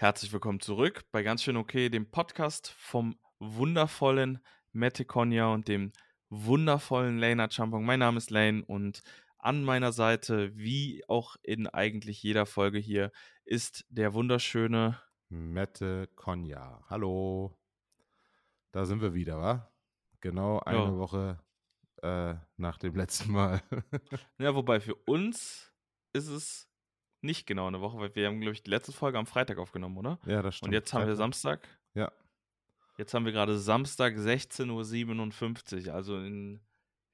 Herzlich willkommen zurück bei Ganz schön okay, dem Podcast vom wundervollen Mette Konya und dem wundervollen Lena Champong. Mein Name ist Lane und an meiner Seite, wie auch in eigentlich jeder Folge hier, ist der wunderschöne Mette Konya. Hallo. Da sind wir wieder, wa? Genau eine Ja. Woche äh, nach dem letzten Mal. Ja, wobei für uns ist es nicht genau eine Woche, weil wir haben, glaube ich, die letzte Folge am Freitag aufgenommen, oder? ja, das stimmt. Und jetzt haben wir. Samstag. Ja. Jetzt haben wir gerade Samstag 16.57 Uhr. Also in,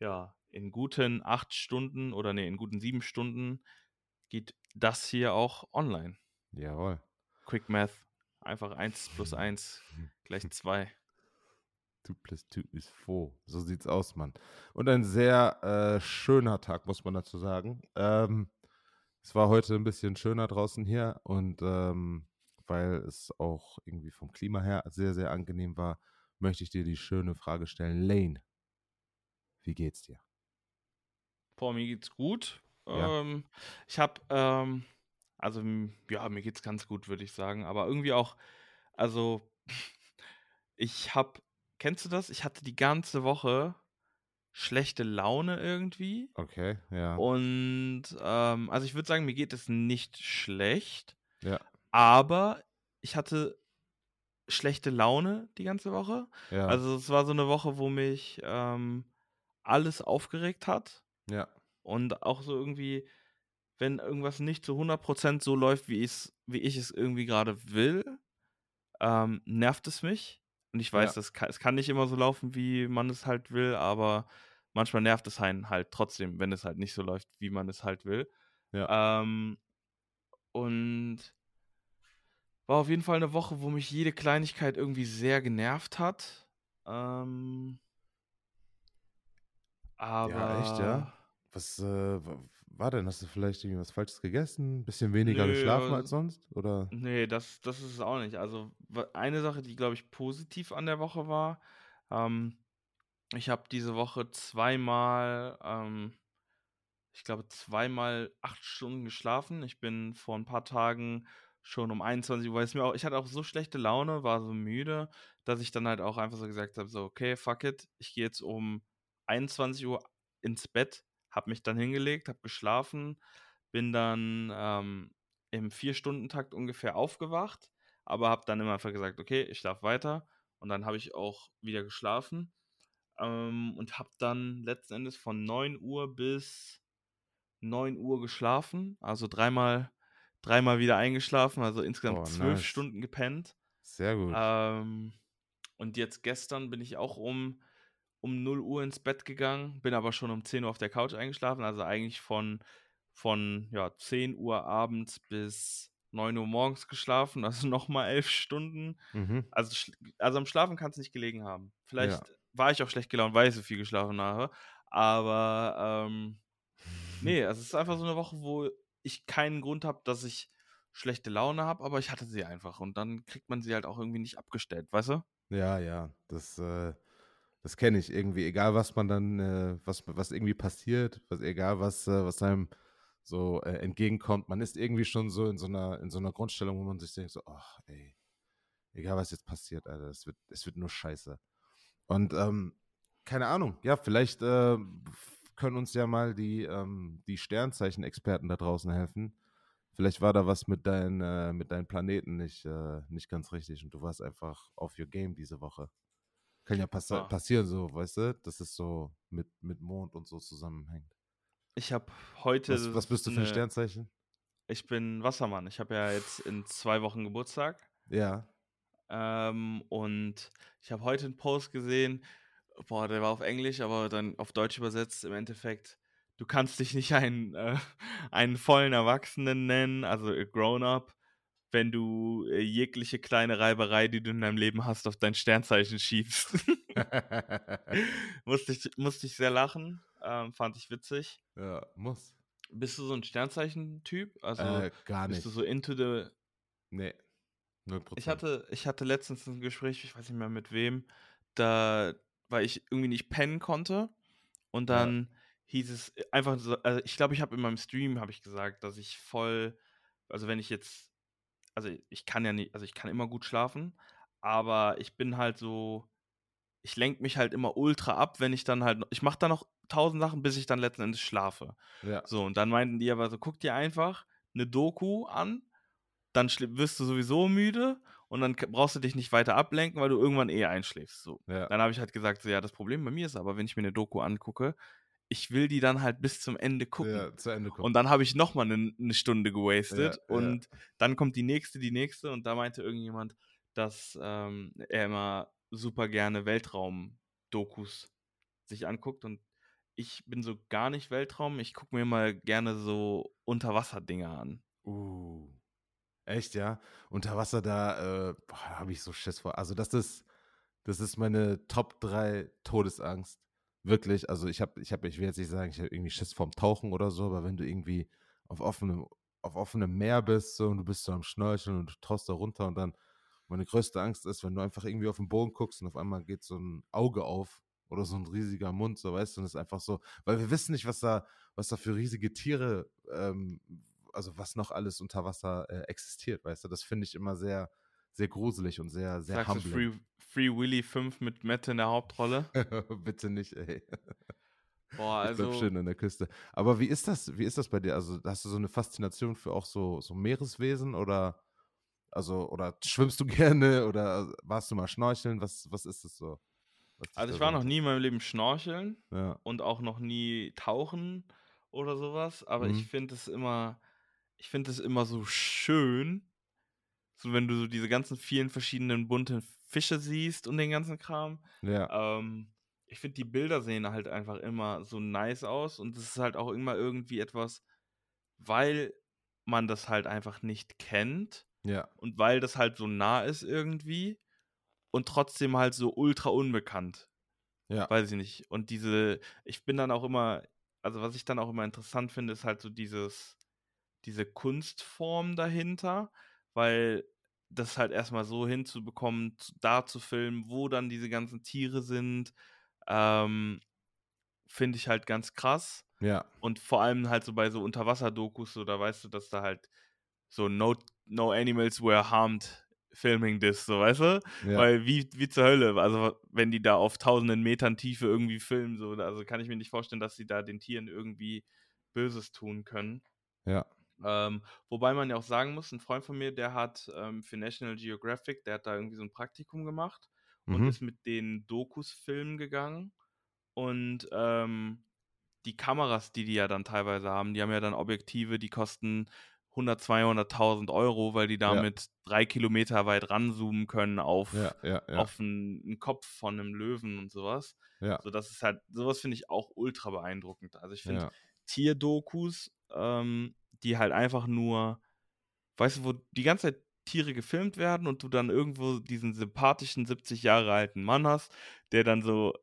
ja, in guten acht Stunden oder nee, in guten sieben Stunden geht das hier auch online. Jawohl. Quick Math. Einfach 1 plus 1 gleich 2. 2 plus 2 ist 4. So sieht's aus, Mann. Und ein sehr äh, schöner Tag, muss man dazu sagen. Ähm, es war heute ein bisschen schöner draußen hier und ähm, weil es auch irgendwie vom Klima her sehr, sehr angenehm war, möchte ich dir die schöne Frage stellen. Lane, wie geht's dir? Boah, mir geht's gut. Ja. Ähm, ich habe, ähm, also ja, mir geht's ganz gut, würde ich sagen. Aber irgendwie auch, also ich habe, kennst du das? Ich hatte die ganze Woche schlechte Laune irgendwie. Okay, ja. Und ähm, also ich würde sagen, mir geht es nicht schlecht, Ja, aber ich hatte schlechte Laune die ganze Woche. ja. Also es war so eine Woche, wo mich ähm, alles aufgeregt hat. ja. Und auch so irgendwie, wenn irgendwas nicht zu 100% so läuft, wie, ich's, wie ich es irgendwie gerade will, ähm, nervt es mich. Und ich weiß, Ja. das kann, es kann nicht immer so laufen, wie man es halt will, aber manchmal nervt es einen halt trotzdem, wenn es halt nicht so läuft, wie man es halt will. Ja. Ähm, und war auf jeden Fall eine Woche, wo mich jede Kleinigkeit irgendwie sehr genervt hat. Ähm, aber Ja, echt, ja? Was äh, war denn? Hast du vielleicht irgendwie was Falsches gegessen? Ein bisschen weniger Nö, geschlafen aber- als sonst? Oder? Nee, das, das ist es auch nicht. Also eine Sache, die, glaube ich, positiv an der Woche war, ähm, ich habe diese Woche zweimal, ähm, ich glaube, zweimal acht Stunden geschlafen. Ich bin vor ein paar Tagen schon um 21 Uhr, weil es mir auch, ich hatte auch so schlechte Laune, war so müde, dass ich dann halt auch einfach so gesagt habe, so, okay, fuck it, ich gehe jetzt um 21 Uhr ins Bett, habe mich dann hingelegt, habe geschlafen, bin dann ähm, im Vier-Stunden-Takt ungefähr aufgewacht, aber habe dann immer einfach gesagt, okay, ich schlafe weiter und dann habe ich auch wieder geschlafen ähm, und habe dann letzten Endes von 9 Uhr bis 9 Uhr geschlafen, also dreimal, dreimal wieder eingeschlafen, also insgesamt Oh, zwölf nice. Stunden gepennt. Sehr gut. Ähm, und jetzt gestern bin ich auch um, um 0 Uhr ins Bett gegangen, bin aber schon um 10 Uhr auf der Couch eingeschlafen, also eigentlich von, von ja, 10 Uhr abends bis 9 Uhr morgens geschlafen, also nochmal elf Stunden. Mhm. Also, also am Schlafen kann es nicht gelegen haben. Vielleicht war ich auch schlecht gelaunt, weil ich so viel geschlafen habe. Aber ähm, nee, also es ist einfach so eine Woche, wo ich keinen Grund habe, dass ich schlechte Laune habe, aber ich hatte sie einfach. Und dann kriegt man sie halt auch irgendwie nicht abgestellt, weißt du? Ja, ja, das, äh, das kenne ich irgendwie. Egal, was man dann, äh, was, was irgendwie passiert, was, egal, was, äh, was einem so äh, entgegenkommt, man ist irgendwie schon so in so einer, in so einer Grundstellung, wo man sich denkt, so, ach, ey, egal, was jetzt passiert, Alter, es wird, es wird nur scheiße. Und ähm, keine Ahnung, ja, vielleicht äh, können uns ja mal die, ähm, die Sternzeichen-Experten da draußen helfen. Vielleicht war da was mit, dein, äh, mit deinen Planeten nicht, äh, nicht ganz richtig und du warst einfach auf your game diese Woche. Kann ja passi Ja. passieren, so, weißt du, dass es so mit, mit Mond und so zusammenhängt. Ich habe heute. Was, was bist du für ein eine- Sternzeichen? Ich bin Wassermann. Ich habe ja jetzt in zwei Wochen Geburtstag. Ja. Ähm, und ich habe heute einen Post gesehen, boah, der war auf Englisch, aber dann auf Deutsch übersetzt im Endeffekt. Du kannst dich nicht einen, äh, einen vollen Erwachsenen nennen, also a grown-up, wenn du äh, jegliche kleine Reiberei, die du in deinem Leben hast, auf dein Sternzeichen schiebst. musste, ich, musste ich sehr lachen, ähm, fand ich witzig. ja, muss. Bist du so ein Sternzeichen-Typ? Also äh, gar bist nicht. du so into the nee. 0%. Ich hatte, ich hatte letztens ein Gespräch, ich weiß nicht mehr mit wem, da, weil ich irgendwie nicht pennen konnte. Und Ja. dann hieß es einfach so, also ich glaube, ich habe in meinem Stream, habe ich gesagt, dass ich voll, also wenn ich jetzt also ich kann ja nicht, also ich kann immer gut schlafen, aber ich bin halt so, ich lenke mich halt immer ultra ab, wenn ich dann halt, ich mache da noch tausend Sachen, bis ich dann letzten Endes schlafe. Ja. So, und dann meinten die aber so, guck dir einfach eine Doku an, dann wirst du sowieso müde und dann brauchst du dich nicht weiter ablenken, weil du irgendwann eh einschläfst. So. Ja. Dann habe ich halt gesagt, so, ja, das Problem bei mir ist aber, wenn ich mir eine Doku angucke, ich will die dann halt bis zum Ende gucken. Ja, zu Ende gucken. Und dann habe ich nochmal eine, eine Stunde gewastet Ja, ja. und dann kommt die nächste, die nächste und da meinte irgendjemand, dass ähm, er immer super gerne Weltraum-Dokus sich anguckt und ich bin so gar nicht Weltraum, ich gucke mir mal gerne so Unterwasser-Dinger an. Uh. Echt, ja? Unter Wasser, da äh, habe ich so Schiss vor. Also, das ist, das ist meine Top 3 Todesangst. Wirklich. Also, ich habe, ich habe, ich will jetzt nicht sagen, ich habe irgendwie Schiss vorm Tauchen oder so, aber wenn du irgendwie auf offenem, auf offenem Meer bist so, und du bist so am Schnorcheln und du tauchst da runter und dann, meine größte Angst ist, wenn du einfach irgendwie auf den Boden guckst und auf einmal geht so ein Auge auf oder so ein riesiger Mund, so weißt du, und es ist einfach so, weil wir wissen nicht, was da, was da für riesige Tiere, ähm, also was noch alles unter Wasser äh, existiert, weißt du, das finde ich immer sehr, sehr gruselig und sehr, sehr Sagst du humbling. Free, Free Willy 5 mit Mette in der Hauptrolle? Bitte nicht, ey. Boah, Ich bleib also. schön an der Küste. Aber wie ist das, wie ist das bei dir? Also hast du so eine Faszination für auch so, so Meereswesen oder also oder schwimmst du gerne oder warst du mal schnorcheln? Was, was ist es so? Also ich war noch nie in meinem Leben schnorcheln Ja, und auch noch nie tauchen oder sowas, aber Mhm. ich finde es immer, ich finde es immer so schön, so wenn du so diese ganzen vielen verschiedenen bunten Fische siehst und den ganzen Kram. ja, Ähm, ich finde, die Bilder sehen halt einfach immer so nice aus und es ist halt auch immer irgendwie etwas, weil man das halt einfach nicht kennt ja, und weil das halt so nah ist irgendwie und trotzdem halt so ultra unbekannt. ja, Weiß ich nicht. Und diese, ich bin dann auch immer, also was ich dann auch immer interessant finde, ist halt so dieses, diese Kunstform dahinter, weil das halt erstmal so hinzubekommen, zu- da zu filmen, wo dann diese ganzen Tiere sind, ähm, finde ich halt ganz krass. ja, Und vor allem halt so bei so Unterwasser-Dokus, so, da weißt du, dass da halt so no, no animals were harmed filming this, so weißt du? ja, Weil wie, wie zur Hölle, also wenn die da auf tausenden Metern Tiefe irgendwie filmen, so, also kann ich mir nicht vorstellen, dass sie da den Tieren irgendwie Böses tun können. ja, Ähm, wobei man ja auch sagen muss, ein Freund von mir, der hat ähm, für National Geographic, der hat da irgendwie so ein Praktikum gemacht und mhm. ist mit den Dokus filmen gegangen. Und ähm, die Kameras, die die ja dann teilweise haben, die haben ja dann Objektive, die kosten 100, 200.000 Euro, weil die Ja. damit drei Kilometer weit ranzoomen können auf, ja, ja, ja, auf einen, Kopf von einem Löwen und sowas. ja, So, das ist halt, sowas finde ich auch ultra beeindruckend. Also ich finde ja, Tierdokus, ähm, die halt einfach nur, weißt du, wo die ganze Zeit Tiere gefilmt werden und du dann irgendwo diesen sympathischen 70 Jahre alten Mann hast, der dann so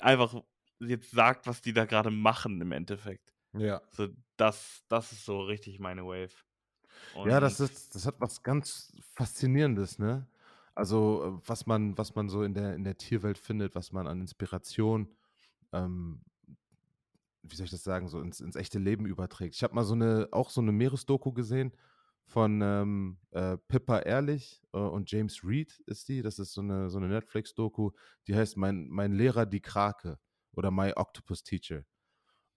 einfach jetzt sagt, was die da gerade machen im Endeffekt. ja. So, das, das ist so richtig meine Wave. Ja, das Und- ist, das hat was ganz Faszinierendes, ne? Also, äh, was man, was man so in der, in der Tierwelt findet, was man an Inspiration, ähm, wie soll ich das sagen, so ins, ins echte Leben überträgt. Ich habe mal so eine, auch so eine Meeresdoku gesehen von ähm, äh, Pippa Ehrlich äh, und James Reed ist die. Das ist so eine, so eine Netflix-Doku, die heißt mein, mein Lehrer die Krake oder My Octopus Teacher.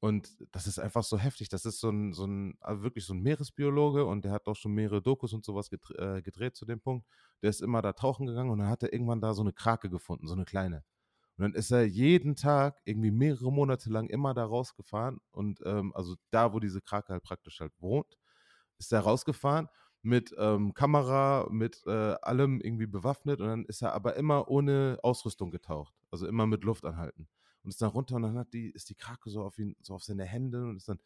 Und das ist einfach so heftig. Das ist so ein, so ein also wirklich so ein Meeresbiologe und der hat auch schon mehrere Dokus und sowas gedre äh, gedreht zu dem Punkt. Der ist immer da tauchen gegangen und dann hat er irgendwann da so eine Krake gefunden, so eine kleine. Und dann ist er jeden Tag irgendwie mehrere Monate lang immer da rausgefahren und ähm, also da, wo diese Krake halt praktisch halt wohnt, ist er rausgefahren mit ähm, Kamera, mit äh, allem irgendwie bewaffnet und dann ist er aber immer ohne Ausrüstung getaucht, also immer mit Luft anhalten und ist dann runter und dann hat die, ist die Krake so auf ihn, so auf seine Hände und ist dann,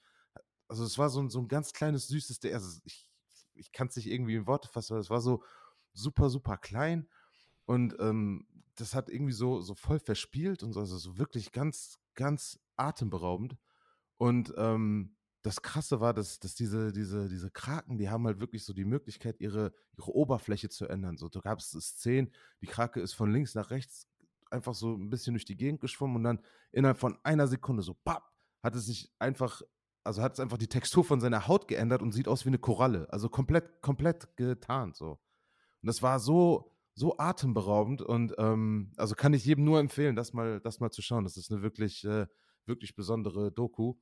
also es war so ein, so ein ganz kleines, süßes, also ich, ich kann es nicht irgendwie in Worte fassen, aber es war so super, super klein und ähm, das hat irgendwie so, so voll verspielt und so, also so wirklich ganz, ganz atemberaubend und ähm, das Krasse war, dass, dass diese, diese, diese Kraken, die haben halt wirklich so die Möglichkeit, ihre, ihre Oberfläche zu ändern. So, da gab es Szenen, die Krake ist von links nach rechts einfach so ein bisschen durch die Gegend geschwommen und dann innerhalb von einer Sekunde so, papp, hat es sich einfach also hat es einfach die Textur von seiner Haut geändert und sieht aus wie eine Koralle. Also komplett, komplett getarnt so. Und das war so, so atemberaubend und ähm, also kann ich jedem nur empfehlen, das mal, das mal zu schauen. Das ist eine wirklich, äh, wirklich besondere Doku.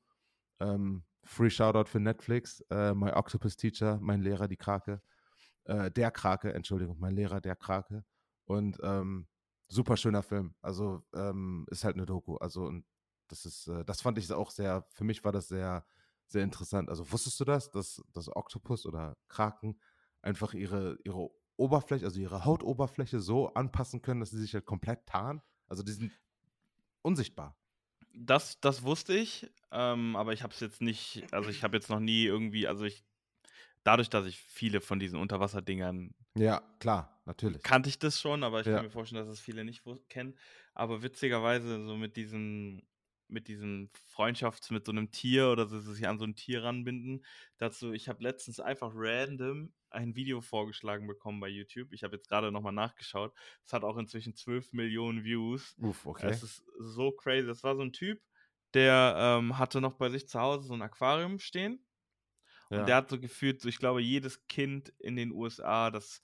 Ähm, Free Shoutout für Netflix. Äh, My Octopus Teacher, mein Lehrer, die Krake. Äh, der Krake, Entschuldigung, mein Lehrer, der Krake. Und ähm, super schöner Film. Also ähm, ist halt eine Doku. Also und das ist, äh, das fand ich auch sehr, für mich war das sehr, sehr interessant. Also wusstest du das, dass, dass Oktopus oder Kraken einfach ihre, ihre Oberfläche, also ihre Hautoberfläche so anpassen können, dass sie sich halt komplett tarnen? Also die sind unsichtbar. Das, das wusste ich, ähm, aber ich habe es jetzt nicht, also ich habe jetzt noch nie irgendwie, also ich, dadurch, dass ich viele von diesen Unterwasserdingern Ja, klar, natürlich. kannte ich das schon, aber ich Ja. kann mir vorstellen, dass es viele nicht kennen. Aber witzigerweise so mit diesem, mit diesem Freundschafts mit so einem Tier oder so sich an so ein Tier ranbinden. Dazu, ich habe letztens einfach random ein Video vorgeschlagen bekommen bei YouTube. Ich habe jetzt gerade nochmal nachgeschaut. Es hat auch inzwischen 12 Millionen Views. Uff, okay. Es ist so crazy. Das war so ein Typ, der ähm, hatte noch bei sich zu Hause so ein Aquarium stehen. Und Ja. der hat so gefühlt, so ich glaube, jedes Kind in den USA, das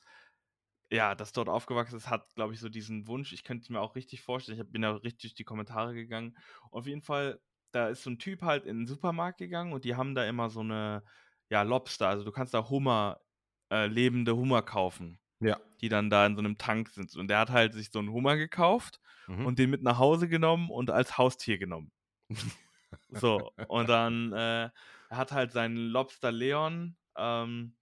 ja, das dort aufgewachsen ist, hat, glaube ich, so diesen Wunsch. Ich könnte es mir auch richtig vorstellen. Ich bin da richtig durch die Kommentare gegangen. Auf jeden Fall, da ist so ein Typ halt in den Supermarkt gegangen und die haben da immer so eine, ja, Lobster. Also du kannst da Hummer, äh, lebende Hummer kaufen, ja. die dann da in so einem Tank sind. Und der hat halt sich so einen Hummer gekauft Mhm. und den mit nach Hause genommen und als Haustier genommen. So, und dann äh, hat halt seinen Lobster Leon, ähm,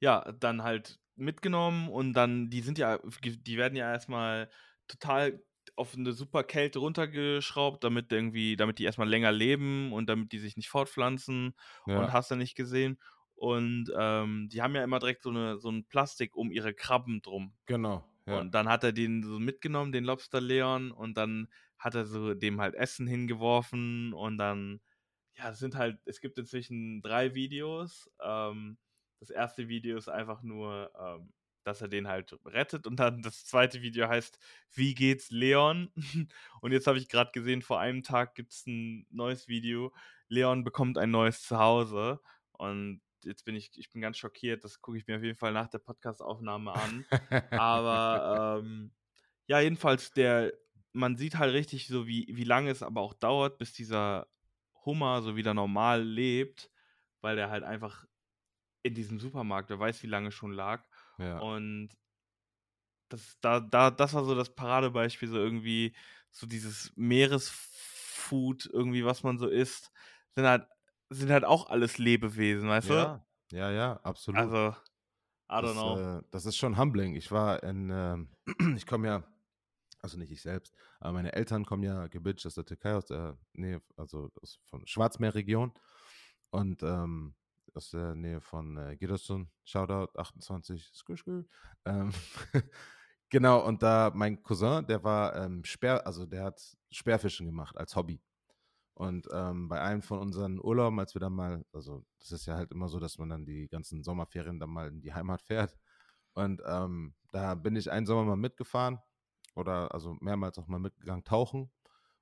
ja, dann halt mitgenommen und dann, die sind ja, die werden ja erstmal total auf eine super Kälte runtergeschraubt, damit irgendwie, damit die erstmal länger leben und damit die sich nicht fortpflanzen ja. und hast du nicht gesehen. Und ähm, die haben ja immer direkt so, eine, so ein Plastik um ihre Krabben drum. genau. Ja. Und dann hat er den so mitgenommen, den Lobster Leon, und dann hat er so dem halt Essen hingeworfen und dann, ja, es sind halt, es gibt inzwischen drei Videos. Ähm, das erste Video ist einfach nur, ähm, dass er den halt rettet und dann das zweite Video heißt, wie geht's Leon? und jetzt habe ich gerade gesehen, vor einem Tag gibt es ein neues Video, Leon bekommt ein neues Zuhause und jetzt bin ich, ich bin ganz schockiert, das gucke ich mir auf jeden Fall nach der Podcastaufnahme an. Aber ähm, ja, jedenfalls, der, man sieht halt richtig so, wie, wie lange es aber auch dauert, bis dieser Hummer so wieder normal lebt, weil der halt einfach in diesem Supermarkt, wer weiß, wie lange schon lag. ja. Und das, da, da, das war so das Paradebeispiel, so irgendwie, so dieses Meeresfood, irgendwie, was man so isst, sind halt, sind halt auch alles Lebewesen, weißt ja. ja, ja, du? absolut. Also, I don't das, know. Äh, das ist schon humbling. Ich war in, ähm, ich komme ja, also nicht ich selbst, aber meine Eltern kommen ja gebitcht aus der Türkei, aus der Nähe, also aus, von Schwarzmeerregion und ähm, aus der Nähe von äh, Giresun, Shoutout 28, skü, skü. Ähm, genau, und da mein Cousin, der war ähm, Speer, also der hat Speerfischen gemacht als Hobby. Und ähm, bei einem von unseren Urlauben, als wir dann mal, also das ist ja halt immer so, dass man dann die ganzen Sommerferien dann mal in die Heimat fährt. Und ähm, da bin ich einen Sommer mal mitgefahren oder also mehrmals auch mal mitgegangen tauchen.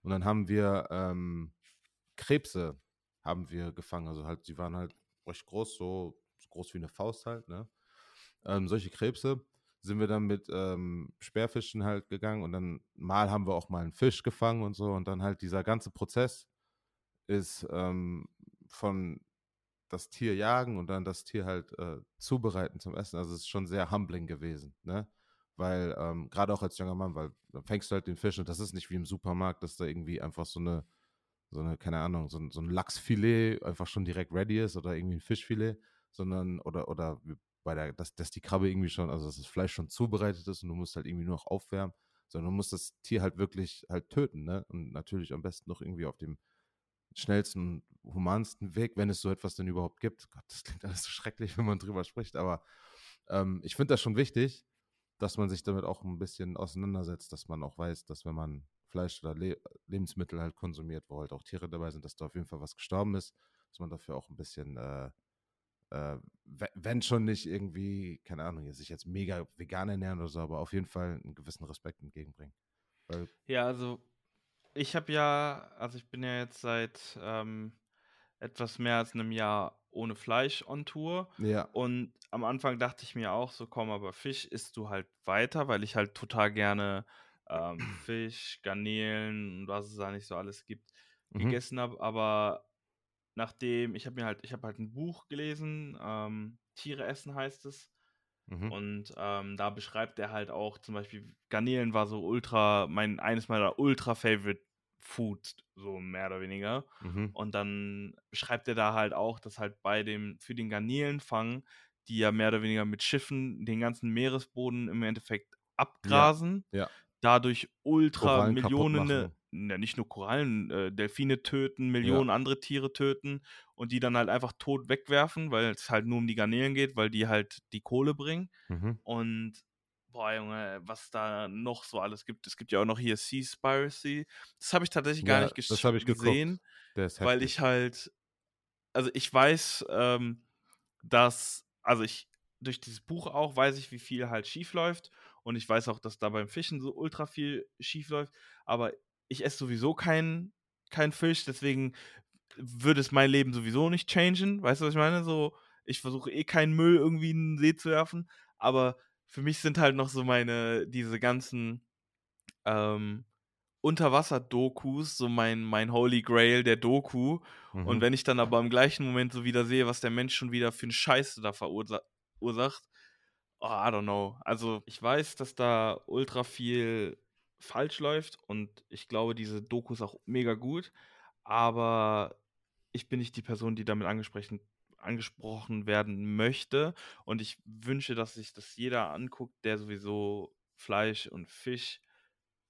Und dann haben wir ähm, Krebse haben wir gefangen. Also halt, die waren halt recht groß, so, groß wie eine Faust halt, ne? Ähm, solche Krebse sind wir dann mit ähm, Speerfischen halt gegangen und dann mal haben wir auch mal einen Fisch gefangen und so und dann halt dieser ganze Prozess ist ähm, von das Tier jagen und dann das Tier halt äh, zubereiten zum Essen. Also es ist schon sehr humbling gewesen, ne? Weil, ähm, gerade auch als junger Mann, weil dann fängst du halt den Fisch und das ist nicht wie im Supermarkt, dass da irgendwie einfach so eine, so eine, keine Ahnung, so ein, so ein Lachsfilet einfach schon direkt ready ist oder irgendwie ein Fischfilet, sondern, oder, oder bei der, dass, dass die Krabbe irgendwie schon, also dass das Fleisch schon zubereitet ist und du musst halt irgendwie nur noch aufwärmen, sondern du musst das Tier halt wirklich halt töten, ne? Und natürlich am besten noch irgendwie auf dem schnellsten, humansten Weg, wenn es so etwas denn überhaupt gibt. Gott, das klingt alles so schrecklich, wenn man drüber spricht, aber ähm, ich finde das schon wichtig, dass man sich damit auch ein bisschen auseinandersetzt, dass man auch weiß, dass wenn man Fleisch oder Le Lebensmittel halt konsumiert, wo halt auch Tiere dabei sind, dass da auf jeden Fall was gestorben ist, dass man dafür auch ein bisschen, äh, äh, wenn schon nicht irgendwie, keine Ahnung, sich jetzt mega vegan ernähren oder so, aber auf jeden Fall einen gewissen Respekt entgegenbringen. Ja, also ich habe ja, also ich bin ja jetzt seit ähm, etwas mehr als einem Jahr ohne Fleisch on Tour. Ja. Und am Anfang dachte ich mir auch so, komm, aber Fisch isst du halt weiter, weil ich halt total gerne ähm, Fisch, Garnelen und was es da nicht so alles gibt, Mhm. gegessen habe. Aber nachdem, ich habe mir halt, ich habe halt ein Buch gelesen, ähm, Tiere essen heißt es. Mhm. Und ähm, da beschreibt er halt auch zum Beispiel, Garnelen war so ultra, mein, eines meiner ultra favorite Food, so mehr oder weniger. Mhm. Und dann beschreibt er da halt auch, dass halt bei dem, für den Garnelenfang, die ja mehr oder weniger mit Schiffen den ganzen Meeresboden im Endeffekt abgrasen, ja. dadurch ultra Korallen Millionen, ja, nicht nur Korallen, äh, Delfine töten, Millionen andere Tiere töten und die dann halt einfach tot wegwerfen, weil es halt nur um die Garnelen geht, weil die halt die Kohle bringen. Mhm. Und boah, Junge, was da noch so alles gibt. Es gibt ja auch noch hier Seaspiracy. Das habe ich tatsächlich gar Ja, nicht habe ich gesehen, weil ich halt, also ich weiß, ähm, dass, also ich, durch dieses Buch auch weiß ich, wie viel halt schief läuft. Und ich weiß auch, dass da beim Fischen so ultra viel schief läuft. Aber ich esse sowieso keinen kein Fisch, deswegen würde es mein Leben sowieso nicht changen. Weißt du, was ich meine? So, ich versuche eh keinen Müll irgendwie in den See zu werfen. Aber für mich sind halt noch so meine, diese ganzen ähm, Unterwasser-Dokus, so mein, mein Holy Grail der Doku. Mhm. Und wenn ich dann aber im gleichen Moment so wieder sehe, was der Mensch schon wieder für einen Scheiß da verursa- verursacht, oh, I don't know. Also ich weiß, dass da ultra viel falsch läuft und ich glaube, diese Doku ist auch mega gut, aber ich bin nicht die Person, die damit angesprochen, angesprochen werden möchte und ich wünsche, dass sich das jeder anguckt, der sowieso Fleisch und Fisch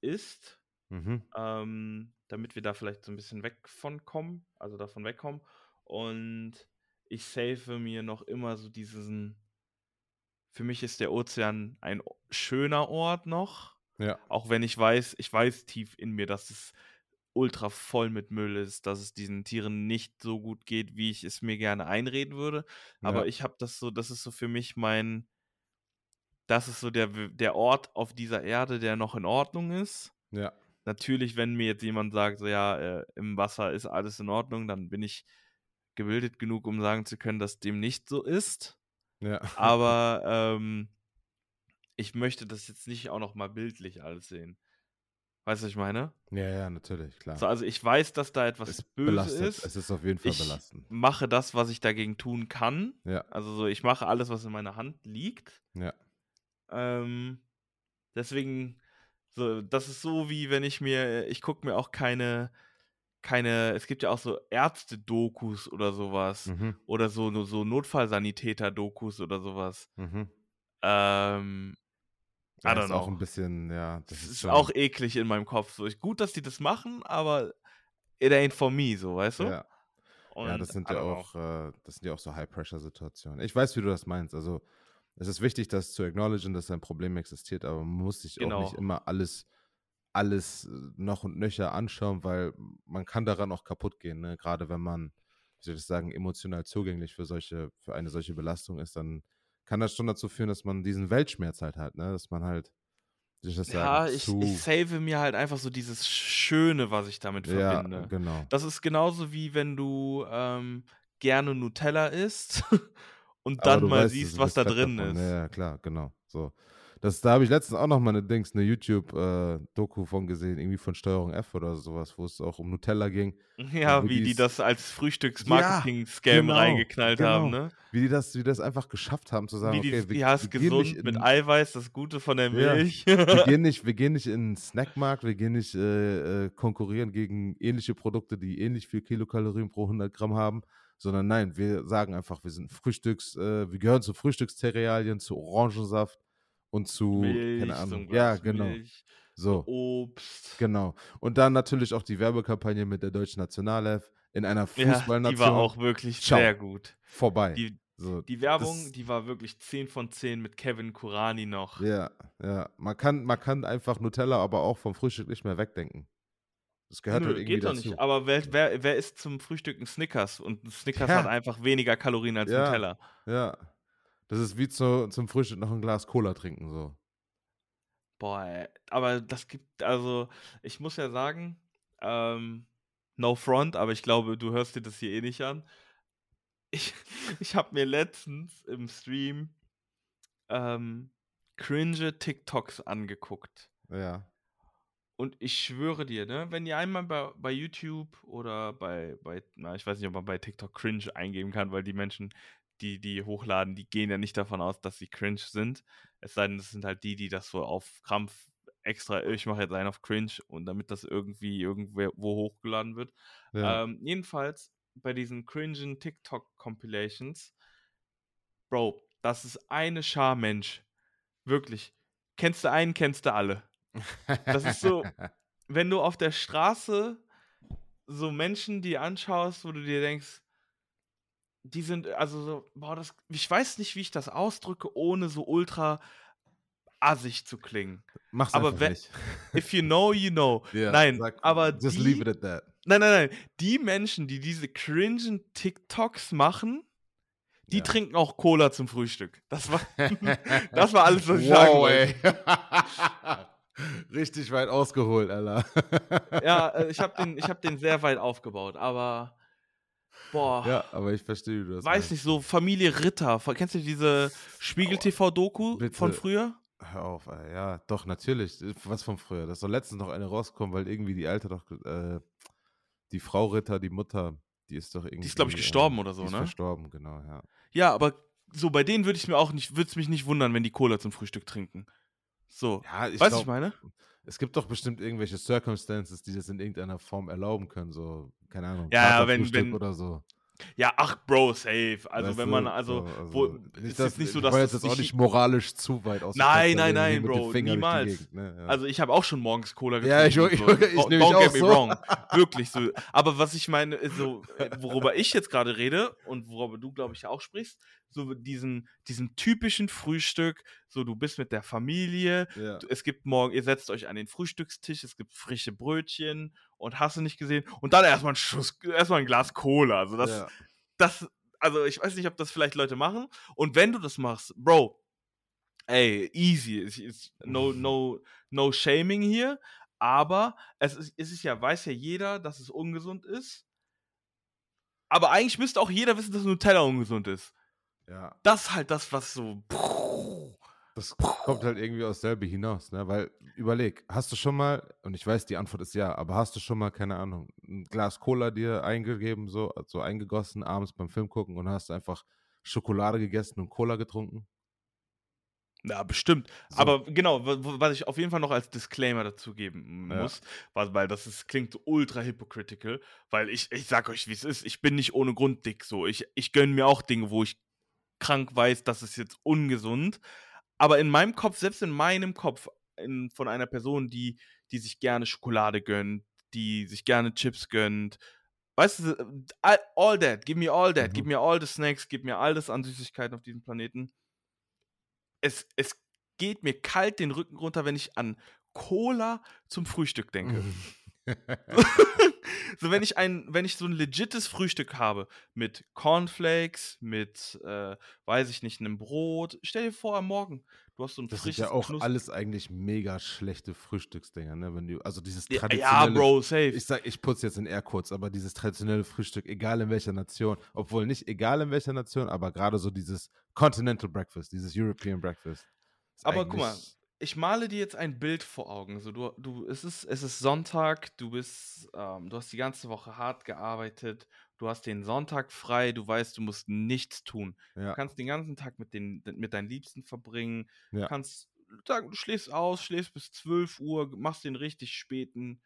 isst Mhm. ähm, damit wir da vielleicht so ein bisschen weg von kommen, also davon wegkommen. Und ich save mir noch immer so diesen. Für mich ist der Ozean ein schöner Ort noch, Ja. auch wenn ich weiß, ich weiß tief in mir, dass es ultra voll mit Müll ist, dass es diesen Tieren nicht so gut geht, wie ich es mir gerne einreden würde. Aber ja. ich habe das so, das ist so für mich mein, das ist so der, der Ort auf dieser Erde, der noch in Ordnung ist Ja. natürlich, wenn mir jetzt jemand sagt, so ja, äh, im Wasser ist alles in Ordnung, dann bin ich gebildet genug, um sagen zu können, dass dem nicht so ist. Ja. Aber ähm, ich möchte das jetzt nicht auch noch mal bildlich alles sehen. Weißt du, was ich meine? Ja, ja, natürlich, klar. So, also ich weiß, dass da etwas es böse belastet. ist. Es ist auf jeden Fall Ich belastend. mache das, was ich dagegen tun kann. Ja, Also so, ich mache alles, was in meiner Hand liegt. ja. Ähm, deswegen, so, das ist so wie wenn ich mir, ich gucke mir auch keine, keine, es gibt ja auch so Ärzte-Dokus oder sowas. Mhm. Oder so, so Notfallsanitäter-Dokus oder sowas. Mhm. Ähm, I don't ist auch know. ein bisschen, ja, das ist ist schon. auch eklig in meinem Kopf. So, ich, gut, dass die das machen, aber it ain't for me, so, weißt du? Ja. Und Ja, das sind ja auch, äh, das sind ja auch so High-Pressure-Situationen. Ich weiß, wie du das meinst. Also es ist wichtig, das zu acknowledgen, dass ein Problem existiert, aber man muss sich auch nicht Genau. immer alles, alles äh, noch und nöcher anschauen, weil man kann daran auch kaputt gehen. Ne? Gerade wenn man, wie soll ich sagen, emotional zugänglich für solche, für eine solche Belastung ist, dann kann das schon dazu führen, dass man diesen Weltschmerz halt hat, ne? Dass man halt, Ja, ich, ich save mir halt einfach so dieses Schöne, was ich damit ja, verbinde. genau. Das ist genauso wie wenn du ähm, gerne Nutella isst und dann mal weißt, siehst, was da drin davon. ist. Ja, ja, klar, genau. So. Das, da habe ich letztens auch noch mal eine Dings, eine YouTube-Doku von gesehen, irgendwie von Steuerung F oder sowas, wo es auch um Nutella ging. Ja, wie die das als Frühstücksmarketing-Scam genau, reingeknallt haben, genau. ne? Wie die das, wie das einfach geschafft haben zu sagen, Wie die, okay, wir, ja, ist wir, gehen gesund nicht mit in, Eiweiß, das Gute von der Ja, Milch. wir gehen nicht, wir gehen nicht in den Snackmarkt, wir gehen nicht äh, äh, konkurrieren gegen ähnliche Produkte, die ähnlich viel Kilokalorien pro 100 Gramm haben, sondern nein, wir sagen einfach, wir sind Frühstücks, äh, wir gehören zu Frühstücksterrealien, zu Orangensaft und zu, Milch, keine so Ahnung, ein ja, genau, Milch, so, Obst. genau. Und dann natürlich auch die Werbekampagne mit der deutschen Nationalelf in einer Ja, Fußballnation die war auch wirklich Ciao. sehr gut. vorbei. Die, so, die Werbung, das- die war wirklich 10 von 10 mit Kevin Kurani noch. Ja, ja. Man kann, man kann einfach Nutella aber auch vom Frühstück nicht mehr wegdenken. Das gehört Nö, halt irgendwie geht doch dazu. nicht. Aber wer, wer, wer isst zum Frühstück ein Snickers? Und ein Snickers Ja. hat einfach weniger Kalorien als Ja. Nutella. Ja. Das ist wie zu, zum Frühstück noch ein Glas Cola trinken, so. Boah, ey. aber das gibt, also, ich muss ja sagen, ähm, no front, aber ich glaube, du hörst dir das hier eh nicht an. Ich, ich habe mir letztens im Stream ähm, cringe TikToks angeguckt. Ja. Und ich schwöre dir, ne, wenn ihr einmal bei, bei YouTube oder bei, bei, na, ich weiß nicht, ob man bei TikTok cringe eingeben kann, weil die Menschen, die die hochladen, die gehen ja nicht davon aus, dass sie cringe sind. Es sei denn, es sind halt die, die das so auf Krampf extra, ich mache jetzt einen auf cringe und damit das irgendwie irgendwo hochgeladen wird. Ja. Ähm, jedenfalls bei diesen cringen TikTok-Compilations, Bro, das ist eine Schar Mensch. Wirklich. Kennst du einen, kennst du alle. Das ist so, wenn du auf der Straße so Menschen die anschaust, wo du dir denkst, die sind, also so, boah, das, ich weiß nicht, wie ich das ausdrücke, ohne so ultra assig zu klingen. Mach's Aber wenn- nicht. If you know, you know. Ja, Nein, sag- aber Just die, leave it at that. Nein, nein, nein. Die Menschen, die diese cringen TikToks machen, die Ja. trinken auch Cola zum Frühstück. Das war, das war alles, was ich sagen wow, wollte. ey. Richtig weit ausgeholt, Alter. Ja, äh, ich habe den, ich hab den sehr weit aufgebaut, aber boah, Ja, aber ich verstehe, wie du das weiß meinst. nicht, so Familie Ritter. Kennst du diese Spiegel-TV-Doku von früher? Hör auf, ey. ja, doch, natürlich. Was von früher. Das soll letztens noch eine rauskommen, weil irgendwie die Alte doch, äh, die Frau Ritter, die Mutter, die ist doch irgendwie. Die ist, glaube ich, gestorben oder die so, ist ne? verstorben, genau, ja. Ja, aber so bei denen würde ich mir auch nicht, würde es mich nicht wundern, wenn die Cola zum Frühstück trinken. So. Ja, ich weißt du, ich meine? Es gibt doch bestimmt irgendwelche Circumstances, die das in irgendeiner Form erlauben können, so, keine Ahnung, Ja, wenn- wenn- oder so. Ja, ach, Bro, safe. Also, Weißt wenn man, also, So, wo, nicht, ist dass, jetzt nicht so, ich dass wollte das jetzt auch nicht- nicht moralisch zu weit aus Nein, nein, nein, Bro, niemals. Gegend, ne? ja. Also ich habe auch schon morgens Cola getrunken. Ja, ich- ich- so. ich Don't- nämlich Don't auch get me so. wrong. Wirklich so. Aber was ich meine, ist so, äh, worüber ich jetzt gerade rede und worüber du, glaube ich, auch sprichst, so diesen, diesen typischen Frühstück, so du bist mit der Familie, ja. es gibt morgen, ihr setzt euch an den Frühstückstisch, es gibt frische Brötchen und hast du nicht gesehen und dann erstmal ein Schuss, erstmal ein Glas Cola. Also das, ja. das, also ich weiß nicht, ob das vielleicht Leute machen. Und wenn du das machst, Bro, ey, easy. No, no, no shaming hier. Aber es ist, es ist ja, weiß ja jeder, dass es ungesund ist. Aber eigentlich müsste auch jeder wissen, dass Nutella ungesund ist. Ja. Das ist halt das, was so. Das kommt halt irgendwie aus selbe hinaus, ne? Weil, überleg, hast du schon mal, und ich weiß, die Antwort ist ja, aber hast du schon mal, keine Ahnung, ein Glas Cola dir eingegeben, so, so eingegossen, abends beim Film gucken und hast einfach Schokolade gegessen und Cola getrunken? Ja, bestimmt. So. Aber genau, wa- wa- was ich auf jeden Fall noch als Disclaimer dazu geben Ja. muss, weil, weil das ist, klingt so ultra hypocritical, weil ich, ich sag euch, wie es ist, ich bin nicht ohne Grund dick so. Ich, ich gönne mir auch Dinge, wo ich krank weiß, das ist jetzt ungesund. Aber in meinem Kopf, selbst in meinem Kopf, in, von einer Person, die, die sich gerne Schokolade gönnt, die sich gerne Chips gönnt, weißt du, all, all that, give me all that, Mhm. gib mir all the snacks, gib mir alles an Süßigkeiten auf diesem Planeten es, es geht mir kalt den Rücken runter, wenn ich an Cola zum Frühstück denke. so, wenn ich ein, wenn ich so ein legites Frühstück habe mit Cornflakes, mit, äh, weiß ich nicht, einem Brot. Stell dir vor, am Morgen, du hast so ein Das sind frisches ja auch Knus- alles eigentlich mega schlechte Frühstücksdinger, ne? Wenn du, also dieses Ja, traditionelle. ja, Bro, safe. Ich sag, ich putze jetzt in Air kurz, aber dieses traditionelle Frühstück, egal in welcher Nation, obwohl nicht egal in welcher Nation, aber gerade so dieses Continental Breakfast, dieses European Breakfast. Aber guck mal, ich male dir jetzt ein Bild vor Augen. So, du, du, es, ist, es ist Sonntag, du bist, ähm, du hast die ganze Woche hart gearbeitet, du hast den Sonntag frei, du weißt, du musst nichts tun. Du Ja, kannst den ganzen Tag mit, den, mit deinen Liebsten verbringen. Ja. Du kannst du schläfst aus, schläfst bis 12 Uhr, machst den richtig späten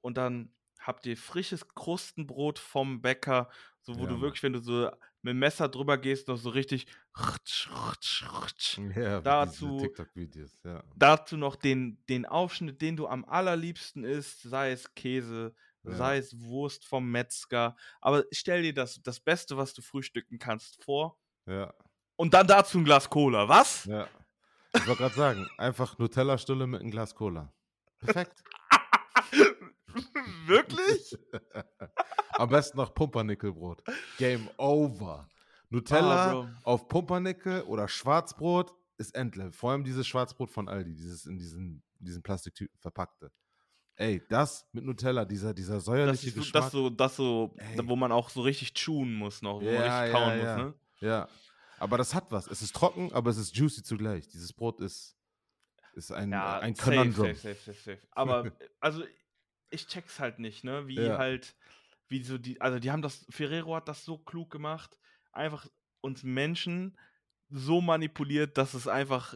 und dann habt ihr frisches Krustenbrot vom Bäcker, so wo Ja, du wirklich, wenn du so mit dem Messer drüber gehst, noch so richtig ja dazu- ja. dazu noch den, den Aufschnitt, den du am allerliebsten isst, sei es Käse, Ja. sei es Wurst vom Metzger. Aber stell dir das, das Beste, was du frühstücken kannst, vor. Ja, Und dann dazu ein Glas Cola. Was? ja. Ich wollte gerade sagen, einfach Nutella-Stulle mit einem Glas Cola. Perfekt. Wirklich? Am besten noch Pumpernickelbrot. Game over. Nutella Ah, auf Pumpernickel oder Schwarzbrot ist Endlevel. Vor allem dieses Schwarzbrot von Aldi, dieses in diesen, diesen Plastiktüten verpackte. Ey, das mit Nutella, dieser, dieser Das säuerliche ist so, Geschmack. das so, das so, Ey. wo man auch so richtig chewen muss noch, wo man Ja, richtig ja, kauen ja. muss, ne? Ja. Aber das hat was. Es ist trocken, aber es ist juicy zugleich. Dieses Brot ist, ist ein, Ja, ein safe, Conundrum. safe, safe, safe, safe. Aber, also, ich check's halt nicht, ne? Wie Ja. halt, wie so die, also die haben das, Ferrero hat das so klug gemacht, einfach uns Menschen so manipuliert, dass es einfach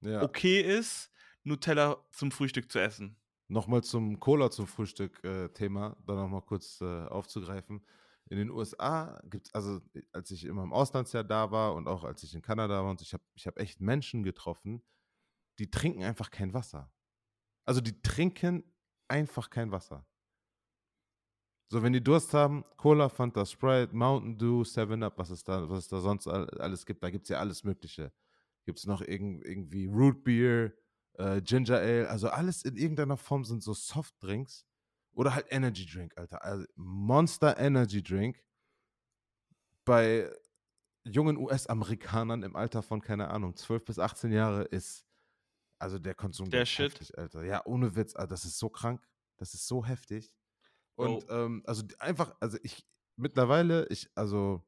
Ja. okay ist, Nutella zum Frühstück zu essen. Nochmal zum Cola zum Frühstück-Thema, da nochmal kurz äh, aufzugreifen. In den USA gibt es, also äh, als ich immer im Auslandsjahr da war und auch als ich in Kanada war, und so, ich habe ich hab echt Menschen getroffen, die trinken einfach kein Wasser. Also die trinken einfach kein Wasser. So, wenn die Durst haben, Cola, Fanta, Sprite, Mountain Dew, 7-Up, was es da, was es da sonst all- alles gibt, da gibt es ja alles Mögliche. Gibt es noch irgend, irgendwie Root Beer, äh, Ginger Ale, also alles in irgendeiner Form sind so Softdrinks oder halt Energy Drink, Alter. Also Monster Energy Drink bei jungen US-Amerikanern im Alter von, keine Ahnung, 12 bis 18 Jahre ist, also der Konsum Der Shit. heftig, Alter. Ja, ohne Witz, Alter, das ist so krank, das ist so heftig. Und Bro. ähm, also einfach, also ich mittlerweile, ich, also,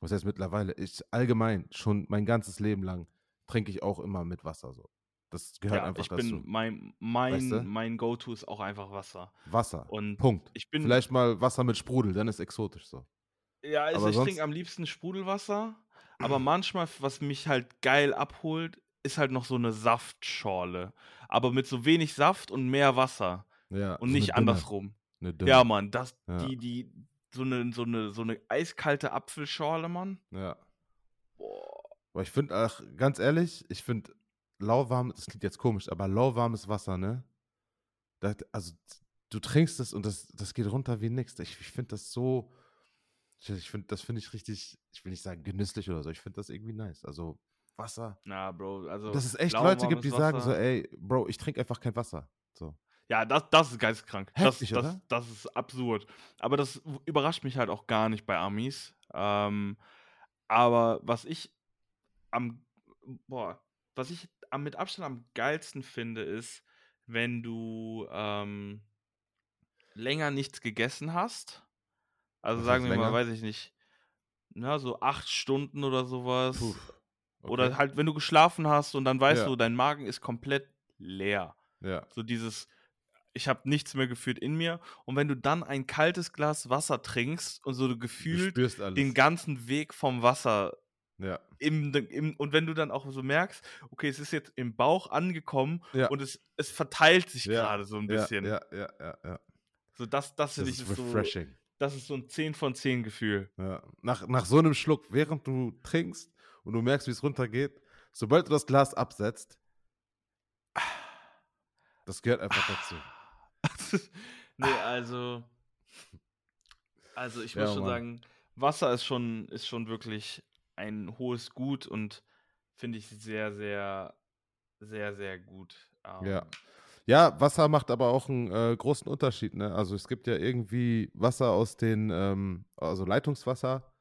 was heißt mittlerweile? Ich allgemein, schon mein ganzes Leben lang trinke ich auch immer mit Wasser so. Das gehört Ja, einfach ich dazu. bin, mein, mein, Weißt du? mein Go-To ist auch einfach Wasser. Wasser. Und Punkt. ich bin, Vielleicht mal Wasser mit Sprudel, dann ist exotisch so. ja, also aber ich sonst- trinke am liebsten Sprudelwasser, aber manchmal, was mich halt geil abholt, ist halt noch so eine Saftschorle. Aber mit so wenig Saft und mehr Wasser. Ja. Und so nicht andersrum. Ja, Mann, das, Ja. die, die, so eine, so eine, so eine eiskalte Apfelschorle, Mann. Ja. Boah. Aber ich finde, ach, ganz ehrlich, ich finde lauwarm, das klingt jetzt komisch, aber lauwarmes Wasser, ne? Das, also, du trinkst es und das, das geht runter wie nix. Ich, ich finde das so, ich, ich finde, das finde ich richtig, ich will nicht sagen genüsslich oder so, ich finde das irgendwie nice. Also, Wasser. Na, Bro, also. Dass es echt Leute gibt, die lauwarmes sagen so, Wasser- ey, Bro, ich trinke einfach kein Wasser. So. Ja, das, das ist geisteskrank. Heftig, das, oder? Das, das ist absurd. Aber das überrascht mich halt auch gar nicht bei Amis. Ähm, aber was ich am, boah, was ich am, mit Abstand am geilsten finde, ist, wenn du ähm, länger nichts gegessen hast. Also Was sagen wir mal, länger? weiß ich nicht, na, so acht Stunden oder sowas. Puh. Oder Okay. halt, wenn du geschlafen hast und dann weißt Ja. du, dein Magen ist komplett leer. Ja. So dieses, ich habe nichts mehr gefühlt in mir. Und wenn du dann ein kaltes Glas Wasser trinkst und so du Du gefühlt alles. den ganzen Weg vom Wasser ja. im, im, und wenn du dann auch so merkst, okay, es ist jetzt im Bauch angekommen Ja. und es, es verteilt sich Ja, gerade so ein bisschen. ja, ja, ja, ja. So das, das Das finde ich ist ist so, refreshing. das ist so ein 10 von 10 Gefühl. Ja. Nach, nach so einem Schluck, während du trinkst und du merkst, wie es runtergeht, sobald du das Glas absetzt, das gehört einfach dazu. nee, also. Also ich muss Ja, schon Mann. sagen, Wasser ist schon, ist schon wirklich ein hohes Gut und finde ich sehr, sehr, sehr, sehr gut. Ja. Ähm, Ja, Wasser macht aber auch einen äh, großen Unterschied. Ne? Also es gibt ja irgendwie Wasser aus den, ähm, also Leitungswasser,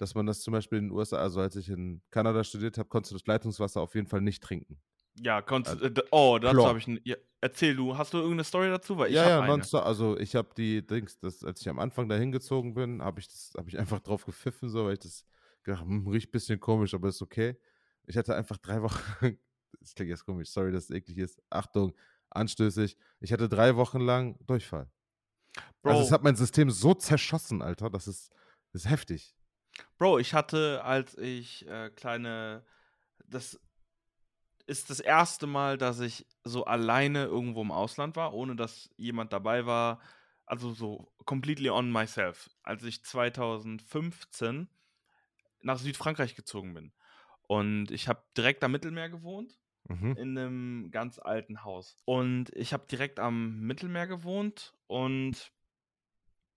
dass man das zum Beispiel in den USA, also als ich in Kanada studiert habe, konntest du das Leitungswasser auf jeden Fall nicht trinken. Ja, konntest, Also, äh, oh, dazu habe ich, n- ja, erzähl du, hast du irgendeine Story dazu? Weil ich ja, ja, nonstop. Also ich habe die Dings, das, als ich am Anfang da hingezogen bin, habe ich das, habe ich einfach drauf gepfiffen, so, weil ich das gedacht, hm, riecht ein bisschen komisch, aber ist okay. Ich hatte einfach drei Wochen, das klingt jetzt komisch, sorry, dass es eklig ist. Achtung, anstößig. Ich hatte drei Wochen lang Durchfall. Bro, Also es hat mein System so zerschossen, Alter, das ist, das ist heftig. Bro, ich hatte, als ich äh, kleine, das ist das erste Mal, dass ich so alleine irgendwo im Ausland war, ohne dass jemand dabei war. Also so completely on myself. Als ich 2015 nach Südfrankreich gezogen bin. Und ich habe direkt am Mittelmeer gewohnt Mhm. in einem ganz alten Haus. Und ich habe direkt am Mittelmeer gewohnt und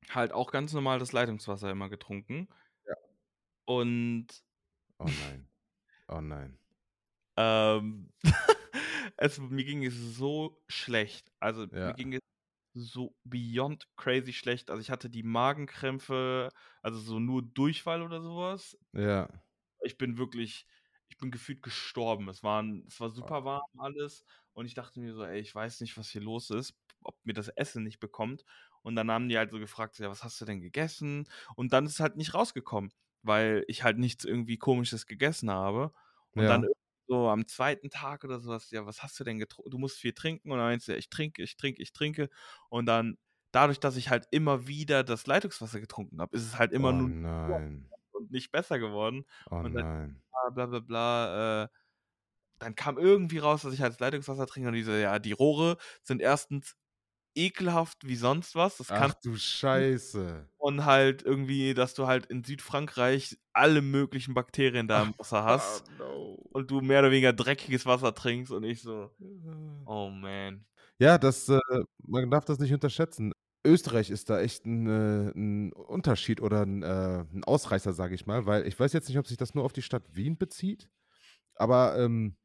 halt auch ganz normal das Leitungswasser immer getrunken. Und Oh nein. Oh nein. ähm, es, mir ging es so schlecht. Also Ja. mir ging es so beyond crazy schlecht. Also ich hatte die Magenkrämpfe, also so nur Durchfall oder sowas. Ja. Ich bin wirklich, ich bin gefühlt gestorben. Es, waren, es war super warm alles und ich dachte mir so, ey, ich weiß nicht, was hier los ist, ob mir das Essen nicht bekommt. Und dann haben die halt so gefragt, ja, was hast du denn gegessen? Und dann ist es halt nicht rausgekommen, weil ich halt nichts irgendwie komisches gegessen habe. Und Ja. dann so am zweiten Tag oder sowas, ja, was hast du denn getrunken? Du musst viel trinken. Und dann meinst du, ja, ich trinke, ich trinke, ich trinke. Und dann, dadurch, dass ich halt immer wieder das Leitungswasser getrunken habe, ist es halt immer oh nur nein. und nicht besser geworden. Oh Und dann- nein. Bla bla bla. Äh, dann kam irgendwie raus, dass ich halt das Leitungswasser trinke und diese, ja, die Rohre sind erstens ekelhaft wie sonst was. Das Ach du Scheiße. und halt irgendwie, dass du halt in Südfrankreich alle möglichen Bakterien da im Wasser hast Ah, no. und du mehr oder weniger dreckiges Wasser trinkst und ich so, oh man. Ja, das, äh, man darf das nicht unterschätzen. Österreich ist da echt ein, äh, ein Unterschied oder ein, äh, ein Ausreißer, sage ich mal, weil ich weiß jetzt nicht, ob sich das nur auf die Stadt Wien bezieht, aber ähm,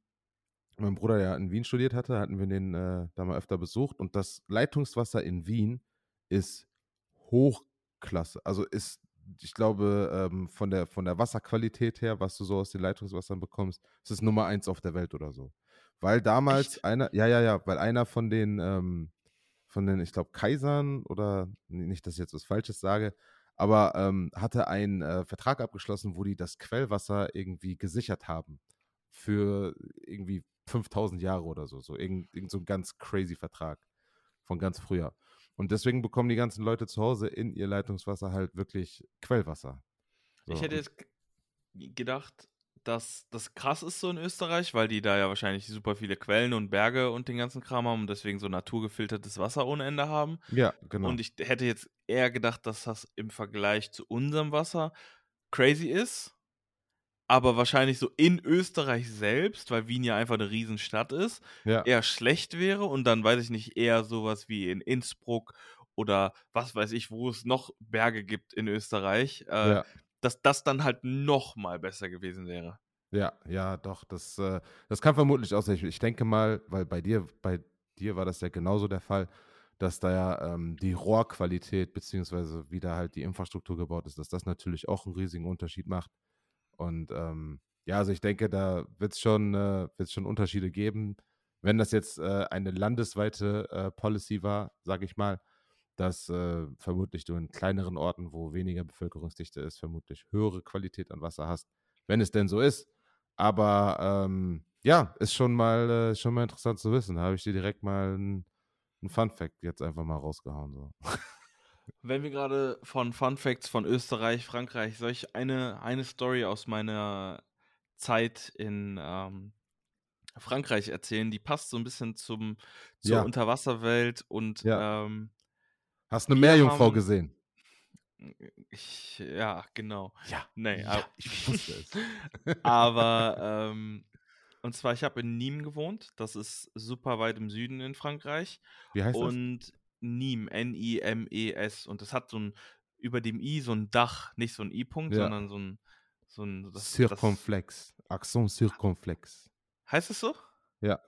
mein Bruder ja in Wien studiert hatte, hatten wir den äh, da mal öfter besucht und das Leitungswasser in Wien ist Hochklasse. Also ist, ich glaube, ähm, von, der, von der Wasserqualität her, was du so aus den Leitungswassern bekommst, ist es Nummer eins auf der Welt oder so. Weil damals Echt? einer, ja, ja, ja, weil einer von den, ähm, von den, ich glaube, Kaisern oder nicht, dass ich jetzt was Falsches sage, aber ähm, hatte einen äh, Vertrag abgeschlossen, wo die das Quellwasser irgendwie gesichert haben für irgendwie 5000 Jahre oder so, so irgend, irgend so ein ganz crazy Vertrag von ganz früher. Und deswegen bekommen die ganzen Leute zu Hause in ihr Leitungswasser halt wirklich Quellwasser. So, Ich hätte jetzt gedacht, dass das krass ist so in Österreich, weil die da ja wahrscheinlich super viele Quellen und Berge und den ganzen Kram haben und deswegen so naturgefiltertes Wasser ohne Ende haben. ja, genau. Und ich hätte jetzt eher gedacht, dass das im Vergleich zu unserem Wasser crazy ist. Aber wahrscheinlich so in Österreich selbst, weil Wien ja einfach eine Riesenstadt ist, ja. eher schlecht wäre und dann weiß ich nicht, eher sowas wie in Innsbruck oder was weiß ich, wo es noch Berge gibt in Österreich, äh, ja. dass das dann halt noch mal besser gewesen wäre. Ja, ja, doch, das, äh, das kann vermutlich auch sein. Ich, ich denke mal, weil bei dir, bei dir war das ja genauso der Fall, dass da ja ähm, die Rohrqualität beziehungsweise wie da halt die Infrastruktur gebaut ist, dass das natürlich auch einen riesigen Unterschied macht. Und ähm, ja, also ich denke, da wird es schon, äh, schon Unterschiede geben. Wenn das jetzt äh, eine landesweite äh, Policy war, sage ich mal, dass äh, vermutlich du in kleineren Orten, wo weniger Bevölkerungsdichte ist, vermutlich höhere Qualität an Wasser hast, wenn es denn so ist. Aber ähm, ja, ist schon mal, äh, schon mal interessant zu wissen. Da habe ich dir direkt mal ein, ein Fun Fact jetzt einfach mal rausgehauen. So. Wenn wir gerade von Fun Facts von Österreich, Frankreich, soll ich eine, eine Story aus meiner Zeit in ähm, Frankreich erzählen, die passt so ein bisschen zum, zur Ja. Unterwasserwelt und Ja. ähm, Hast eine Meerjungfrau haben- gesehen? ich, ja, genau. Ja. Nee, ja, aber- ich wusste es. Aber, ähm, und zwar, ich habe in Nîmes gewohnt. Das ist super weit im Süden in Frankreich. Wie heißt das? und Nîmes, N-I-M-E-S. Und das hat so ein, über dem I so ein Dach, nicht so ein I-Punkt, Ja. sondern so ein, so ein, das, Circonflex. Accent circonflex. heißt es so? Ja.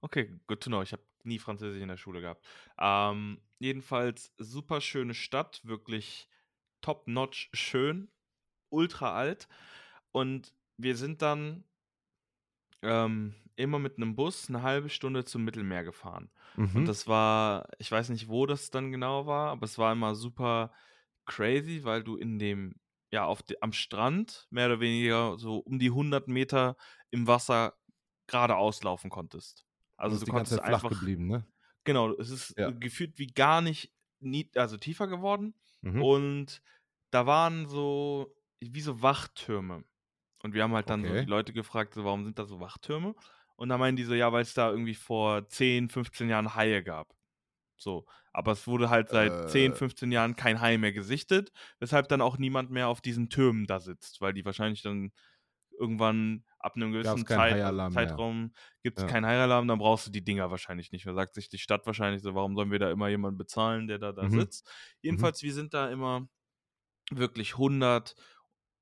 Okay, good to know. Ich habe nie Französisch in der Schule gehabt. Ähm, jedenfalls super schöne Stadt, wirklich top-notch schön, ultra alt. Und wir sind dann ähm, immer mit einem Bus eine halbe Stunde zum Mittelmeer gefahren. Und Mhm. das war, ich weiß nicht, wo das dann genau war, aber es war immer super crazy, weil du in dem, ja, auf de, am Strand mehr oder weniger so um die 100 Meter im Wasser geradeaus laufen konntest. Also ist du konntest einfach, geblieben, ne? genau, es ist Ja. gefühlt wie gar nicht, nie, also tiefer geworden. Mhm. Und da waren so, wie so Wachtürme. Und wir haben halt dann so Okay. die Leute gefragt, so, warum sind da so Wachtürme? Und dann meinen die so, ja, weil es da irgendwie vor 10, 15 Jahren Haie gab. So. Aber es wurde halt seit 10, Äh. 15 Jahren kein Hai mehr gesichtet, weshalb dann auch niemand mehr auf diesen Türmen da sitzt, weil die wahrscheinlich dann irgendwann ab einem gewissen Zeit, mehr. Zeitraum gibt es Ja. keinen Haialarm, dann brauchst du die Dinger wahrscheinlich nicht mehr. Sagt sich die Stadt wahrscheinlich so, warum sollen wir da immer jemanden bezahlen, der da, da Mhm. sitzt? Jedenfalls, wir sind da immer wirklich 100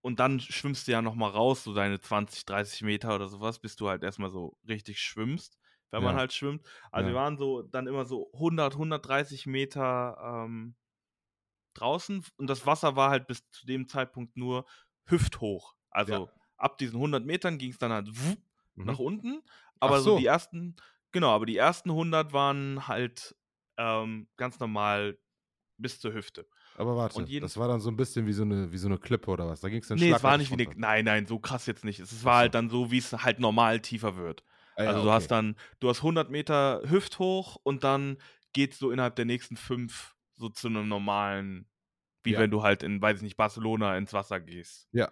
und dann schwimmst du ja nochmal raus, so deine 20, 30 Meter oder sowas, bis du halt erstmal so richtig schwimmst, wenn man Ja. halt schwimmt. Also Ja. wir waren so dann immer so 100, 130 Meter ähm, draußen und das Wasser war halt bis zu dem Zeitpunkt nur hüfthoch. Also Ja. ab diesen 100 Metern ging es dann halt wupp, Mhm. nach unten. Aber so die so. ersten, genau, aber die ersten 100 waren halt ähm, ganz normal bis zur Hüfte. Aber warte, das war dann so ein bisschen wie so eine, wie so eine Klippe oder was? Da ging es dann Nee, es war nicht wie eine, runter. nein, nein, so krass jetzt nicht. Es war so. halt dann so, wie es halt normal tiefer wird. Ah, ja, Also du okay. hast dann, du hast 100 Meter hüfthoch und dann geht so innerhalb der nächsten fünf so zu einem normalen, wie Ja. wenn du halt in, weiß ich nicht, Barcelona ins Wasser gehst. Ja,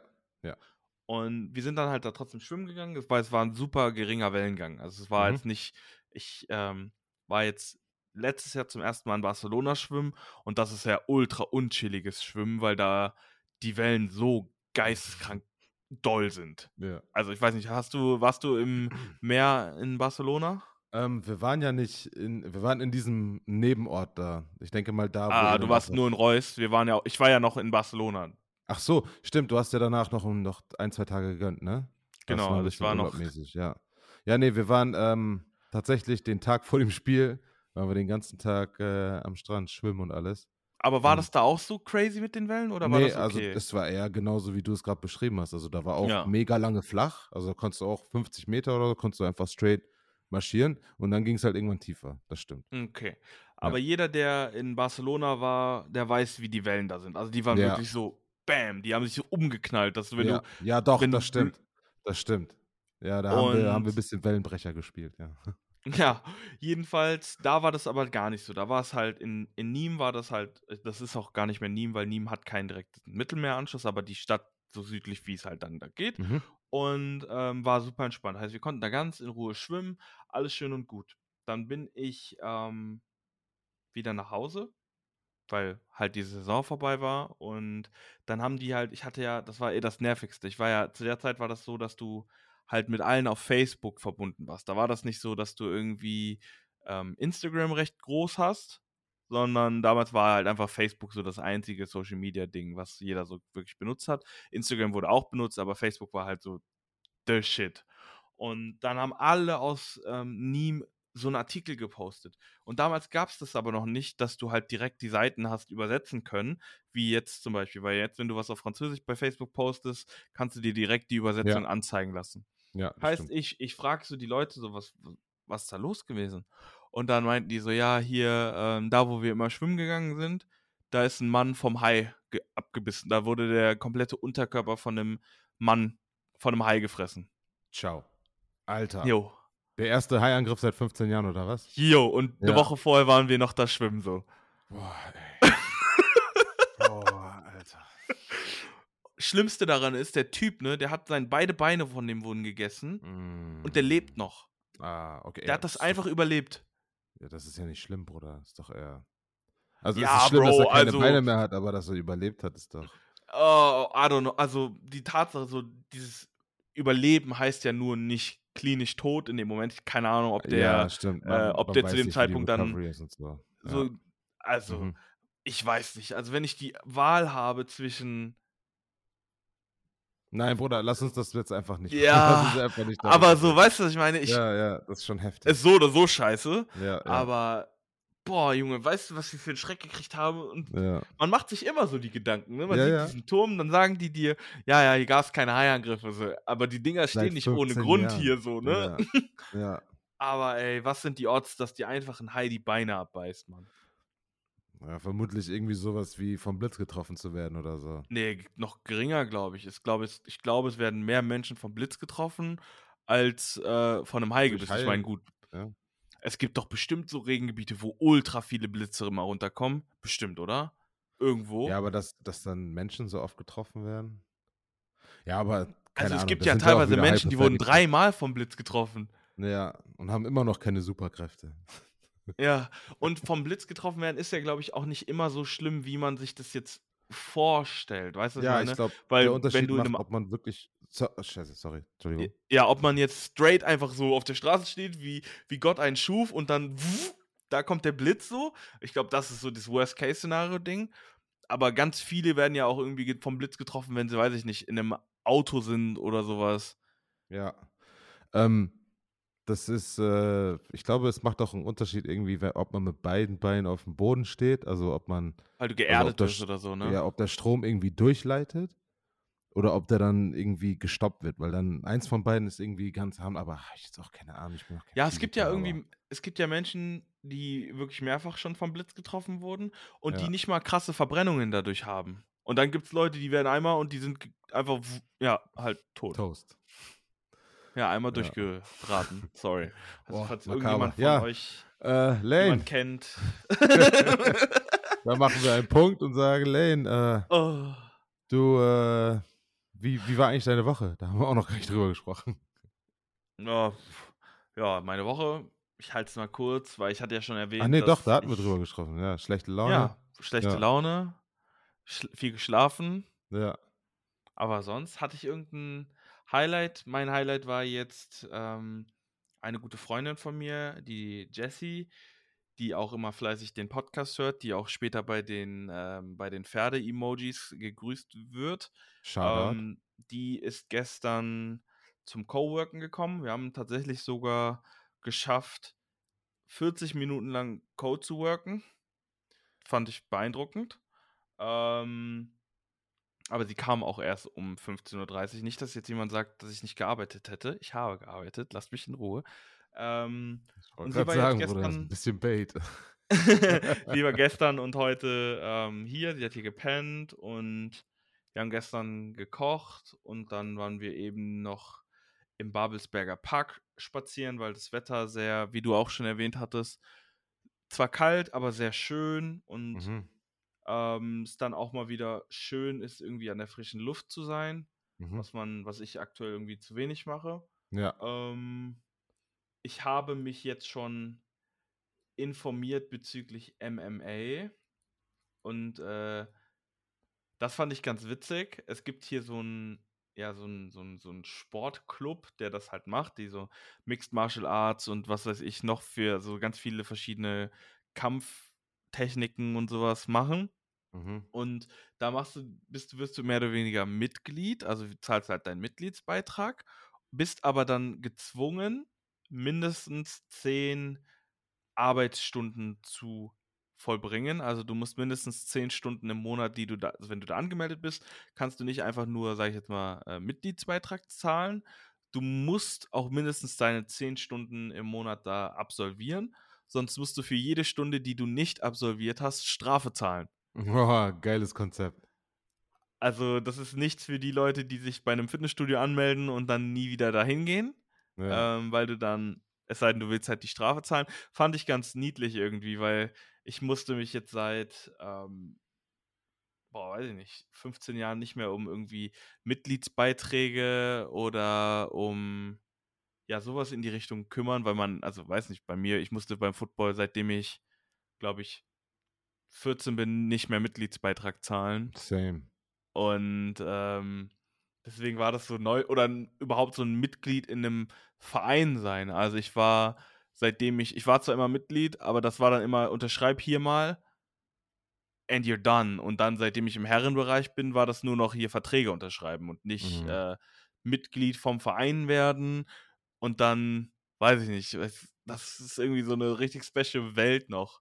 Und wir sind dann halt da trotzdem schwimmen gegangen, war, es war ein super geringer Wellengang. Also es war Mhm. jetzt nicht, ich ähm, war jetzt letztes Jahr zum ersten Mal in Barcelona schwimmen und das ist ja ultra unchilliges Schwimmen, weil da die Wellen so geisteskrank doll sind. ja. Also ich weiß nicht, hast du, warst du im Meer in Barcelona? Ähm, wir waren ja nicht in, wir waren in diesem Nebenort da. Ich denke mal da, wo Ah, du warst nur in Reus. Wir waren ja, ich war ja noch in Barcelona. Ach so, stimmt, du hast ja danach noch, noch ein, zwei Tage gegönnt, ne? Das Genau, ein also ich war noch- ja. Ja, nee, wir waren ähm, tatsächlich den Tag vor dem Spiel, waren wir den ganzen Tag äh, am Strand schwimmen und alles. Aber war das da auch so crazy mit den Wellen oder war nee, das also okay? es war eher genauso, wie du es gerade beschrieben hast. Also da war auch Ja. mega lange flach. Also da konntest du auch 50 Meter oder so, konntest du einfach straight marschieren und dann ging es halt irgendwann tiefer. Das stimmt. okay. Aber jeder, der in Barcelona war, der weiß, wie die Wellen da sind. Also die waren Ja. wirklich so, bam, die haben sich so umgeknallt, dass du, wenn ja, du, ja, doch, das stimmt. Das stimmt. Ja, da haben wir, haben wir ein bisschen Wellenbrecher gespielt, ja. ja, jedenfalls, da war das aber gar nicht so. Da war es halt, in, in Nîmes war das halt, das ist auch gar nicht mehr Nîmes, weil Nîmes hat keinen direkten Mittelmeeranschluss, aber die Stadt so südlich, wie es halt dann da geht. Mhm. und ähm, war super entspannt. Heißt, wir konnten da ganz in Ruhe schwimmen, alles schön und gut. Dann bin ich ähm, wieder nach Hause, weil halt die Saison vorbei war und dann haben die halt, ich hatte ja, das war eh das Nervigste. Ich war ja, zu der Zeit war das so, dass du halt mit allen auf Facebook verbunden warst. Da war das nicht so, dass du irgendwie ähm, Instagram recht groß hast, sondern damals war halt einfach Facebook so das einzige Social Media Ding, was jeder so wirklich benutzt hat. Instagram wurde auch benutzt, aber Facebook war halt so the shit. Und dann haben alle aus ähm, Nîmes so einen Artikel gepostet. Und damals gab es das aber noch nicht, dass du halt direkt die Seiten hast übersetzen können, wie jetzt zum Beispiel. Weil jetzt, wenn du was auf Französisch bei Facebook postest, kannst du dir direkt die Übersetzung anzeigen lassen. Ja, Heißt, stimmt. ich, ich frage so die Leute so, was, was ist da los gewesen? Und dann meinten die so, ja, hier, ähm, da wo wir immer schwimmen gegangen sind, da ist ein Mann vom Hai ge- abgebissen. Da wurde der komplette Unterkörper von einem Mann, von einem Hai gefressen. Ciao. Alter. Jo. Der erste Haiangriff seit 15 Jahren, oder was? Jo, und eine Ja. Woche vorher waren wir noch da schwimmen so. Boah, ey. Boah, Alter. Schlimmste daran ist, der Typ, ne, der hat sein beide Beine von dem wurden gegessen Mm. und der lebt noch. Ah, okay. Der ja, hat das ist einfach Doch, überlebt. ja, das ist ja nicht schlimm, Bruder. Ist doch eher. Also Ja, es ist schlimm, dass Bro, er keine also- Beine mehr hat, aber dass er überlebt hat, ist doch. Oh, I don't know. Also die Tatsache, so dieses Überleben heißt ja nur nicht klinisch tot in dem Moment. Keine Ahnung, ob der ja, stimmt. äh, ob der zu dem nicht, Zeitpunkt dann so. Ja. so. Also, Mhm. ich weiß nicht. Also wenn ich die Wahl habe zwischen. Nein, Bruder, lass uns das jetzt einfach nicht. Ja, einfach nicht Aber so, weißt du, was ich meine? Ich, Ja, ja, das ist schon heftig. ist so oder so scheiße. ja, ja, Aber, boah, Junge, weißt du, was wir für einen Schreck gekriegt haben? Und ja. man macht sich immer so die Gedanken, ne? Man Ja, sieht ja. diesen Turm, dann sagen die dir, ja, ja, hier gab es keine Haiangriffe. So. Aber die Dinger stehen Seit nicht ohne 15 Grund Jahren. hier so, ne? Ja, ja. Aber ey, was sind die Odds, dass die einfach ein Hai die Beine abbeißt, Mann? Ja, vermutlich irgendwie sowas wie vom Blitz getroffen zu werden oder so. Nee, noch geringer, glaube ich. Ich glaube, es, ich glaube, es werden mehr Menschen vom Blitz getroffen als äh, von einem Hai Durch gebissen. Ich meine, gut. ja. Es gibt doch bestimmt so Regengebiete, wo ultra viele Blitze immer runterkommen. Bestimmt, oder? Irgendwo. Ja, aber dass, dass dann Menschen so oft getroffen werden? Ja, aber also es Ahnung, gibt ja teilweise Menschen, die wurden dreimal vom Blitz getroffen. Ja, und haben immer noch keine Superkräfte. Ja, und vom Blitz getroffen werden ist ja, glaube ich, auch nicht immer so schlimm, wie man sich das jetzt vorstellt. Weißt du, was ja, ich meine? ich glaube, Weil der wenn Unterschied du in macht, einem- ob man wirklich. So, oh, scheiße, sorry, Entschuldigung. Ja, ob man jetzt straight einfach so auf der Straße steht, wie, wie Gott einen schuf und dann wuff, da kommt der Blitz so. Ich glaube, das ist so das Worst-Case-Szenario-Ding. Aber ganz viele werden ja auch irgendwie ge- vom Blitz getroffen, wenn sie, weiß ich nicht, in einem Auto sind oder sowas. Ja. Ähm, das ist, äh, ich glaube, es macht auch einen Unterschied irgendwie, ob man mit beiden Beinen auf dem Boden steht, also ob man, Weil du Also geerdet das bist oder so, ne? ja, ob der Strom irgendwie durchleitet oder ob der dann irgendwie gestoppt wird, weil dann eins von beiden ist irgendwie ganz harm, aber ich jetzt auch keine Ahnung. Ich bin auch Ja, es gibt ja Physiker, irgendwie, es gibt ja Menschen, die wirklich mehrfach schon vom Blitz getroffen wurden und Ja. die nicht mal krasse Verbrennungen dadurch haben. Und dann gibt es Leute, die werden einmal und die sind einfach, ja, halt tot. Toast. Ja, einmal Ja. durchgeraten. Sorry. Also, Boah, falls makaber. irgendjemand von Ja. euch Äh, Lane, kennt. da machen wir einen Punkt und sagen, Lane, äh, oh. du, äh, wie, wie war eigentlich deine Woche? Da haben wir auch noch gar nicht drüber gesprochen. Ja, ja, meine Woche, ich halte es mal kurz, weil ich hatte ja schon erwähnt. Ah nee, doch, da hatten wir drüber gesprochen. Ja, schlechte Laune. Ja, schlechte Ja. Laune, schl viel geschlafen, Ja. aber sonst hatte ich irgendein Highlight. Mein Highlight war jetzt ähm, eine gute Freundin von mir, die Jessie, die auch immer fleißig den Podcast hört, die auch später bei den, ähm, bei den Pferde-Emojis gegrüßt wird. Shoutout. Ähm, die ist gestern zum Coworken gekommen. Wir haben tatsächlich sogar geschafft, 40 Minuten lang Code zu worken. Fand ich beeindruckend. Ähm, aber sie kam auch erst um 15.30 Uhr. Nicht, dass jetzt jemand sagt, dass ich nicht gearbeitet hätte. Ich habe gearbeitet. Lasst mich in Ruhe. Ähm, ich und sie war sagen, Bruder, gestern- ein bisschen Bait. sie war gestern und heute ähm, hier. Sie hat hier gepennt und wir haben gestern gekocht und dann waren wir eben noch im Babelsberger Park spazieren, weil das Wetter sehr, wie du auch schon erwähnt hattest, zwar kalt, aber sehr schön und Mhm. Ähm, es dann auch mal wieder schön ist, irgendwie an der frischen Luft zu sein, Mhm. was man, was ich aktuell irgendwie zu wenig mache. Ja. Ähm, ich habe mich jetzt schon informiert bezüglich MMA und äh, das fand ich ganz witzig. Es gibt hier so ein ja, so ein, so, ein, so ein Sportclub, der das halt macht, die so Mixed Martial Arts und was weiß ich noch für so ganz viele verschiedene Kampftechniken und sowas machen. Mhm. Und da machst du, bist, wirst du mehr oder weniger Mitglied, also zahlst halt deinen Mitgliedsbeitrag, bist aber dann gezwungen, mindestens zehn Arbeitsstunden zu vollbringen. Also du musst mindestens zehn Stunden im Monat, die du da, also wenn du da angemeldet bist, kannst du nicht einfach nur, sage ich jetzt mal, äh, Mitgliedsbeitrag zahlen. Du musst auch mindestens deine zehn Stunden im Monat da absolvieren. Sonst musst du für jede Stunde, die du nicht absolviert hast, Strafe zahlen. Boah, geiles Konzept. Also, das ist nichts für die Leute, die sich bei einem Fitnessstudio anmelden und dann nie wieder dahin gehen, Ja. ähm, weil du dann, es sei denn, du willst halt die Strafe zahlen. Fand ich ganz niedlich irgendwie, weil ich musste mich jetzt seit, ähm, boah, weiß ich nicht, 15 Jahren nicht mehr um irgendwie Mitgliedsbeiträge oder um, ja, sowas in die Richtung kümmern, weil man, also weiß nicht, bei mir, ich musste beim Football, seitdem ich, glaube ich, 14 bin, nicht mehr Mitgliedsbeitrag zahlen. Same. Und ähm, deswegen war das so neu oder überhaupt so ein Mitglied in einem Verein sein. Also ich war, seitdem ich, ich war zwar immer Mitglied, aber das war dann immer, unterschreib hier mal and you're done. Und dann, seitdem ich im Herrenbereich bin, war das nur noch hier Verträge unterschreiben und nicht Mhm. äh, Mitglied vom Verein werden. Und dann, weiß ich nicht, das ist irgendwie so eine richtig special Welt noch.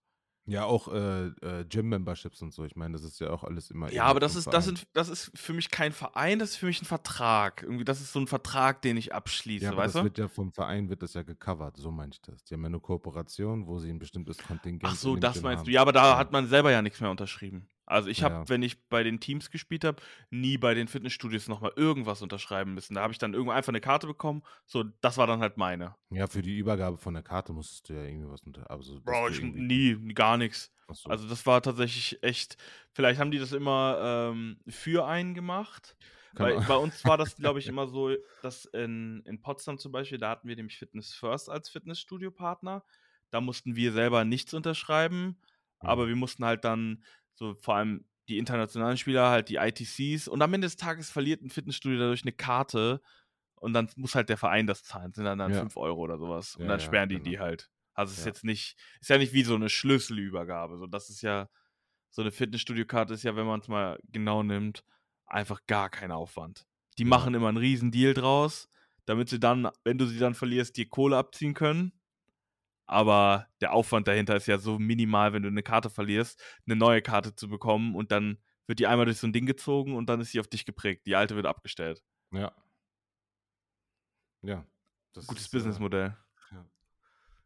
Ja, auch äh, äh, Gym-Memberships und so. Ich meine, das ist ja auch alles immer. Ja, aber das ist, das, sind, das ist für mich kein Verein, das ist für mich ein Vertrag. Irgendwie, das ist so ein Vertrag, den ich abschließe, Ja, aber weißt das du? wird ja vom Verein wird das ja gecovert, so meine ich das. Die haben ja eine Kooperation, wo sie ein bestimmtes Kontingent Ach so, das Gym meinst haben. du. Ja, aber da Ja. hat man selber ja nichts mehr unterschrieben. Also ich habe, Ja. wenn ich bei den Teams gespielt habe, nie bei den Fitnessstudios nochmal irgendwas unterschreiben müssen. Da habe ich dann irgendwo einfach eine Karte bekommen. So, das war dann halt meine. Ja, für die Übergabe von der Karte musstest du ja irgendwie was unter. Also, Bro, ich irgendwie- nie, gar nichts. So. Also das war tatsächlich echt, vielleicht haben die das immer ähm, für einen gemacht. Auch- bei uns war das, glaube ich, immer so, dass in, in Potsdam zum Beispiel, da hatten wir nämlich Fitness First als Fitnessstudio-Partner. Da mussten wir selber nichts unterschreiben, aber Mhm. wir mussten halt dann so vor allem die internationalen Spieler, halt die ITCs und am Ende des Tages verliert ein Fitnessstudio dadurch eine Karte und dann muss halt der Verein das zahlen, sind dann, dann Ja. 5 Euro oder sowas und Ja, dann ja, sperren die genau. die halt. Also es ist Ja. jetzt nicht, ist ja nicht wie so eine Schlüsselübergabe, so das ist ja, so eine Fitnessstudio-Karte ist ja, wenn man es mal genau nimmt, einfach gar kein Aufwand. Die Ja. machen immer einen riesen Deal draus, damit sie dann, wenn du sie dann verlierst, dir Kohle abziehen können. Aber der Aufwand dahinter ist ja so minimal, wenn du eine Karte verlierst, eine neue Karte zu bekommen und dann wird die einmal durch so ein Ding gezogen und dann ist sie auf dich geprägt. Die alte wird abgestellt. Ja. Ja. Das Gutes äh, Businessmodell. Ja.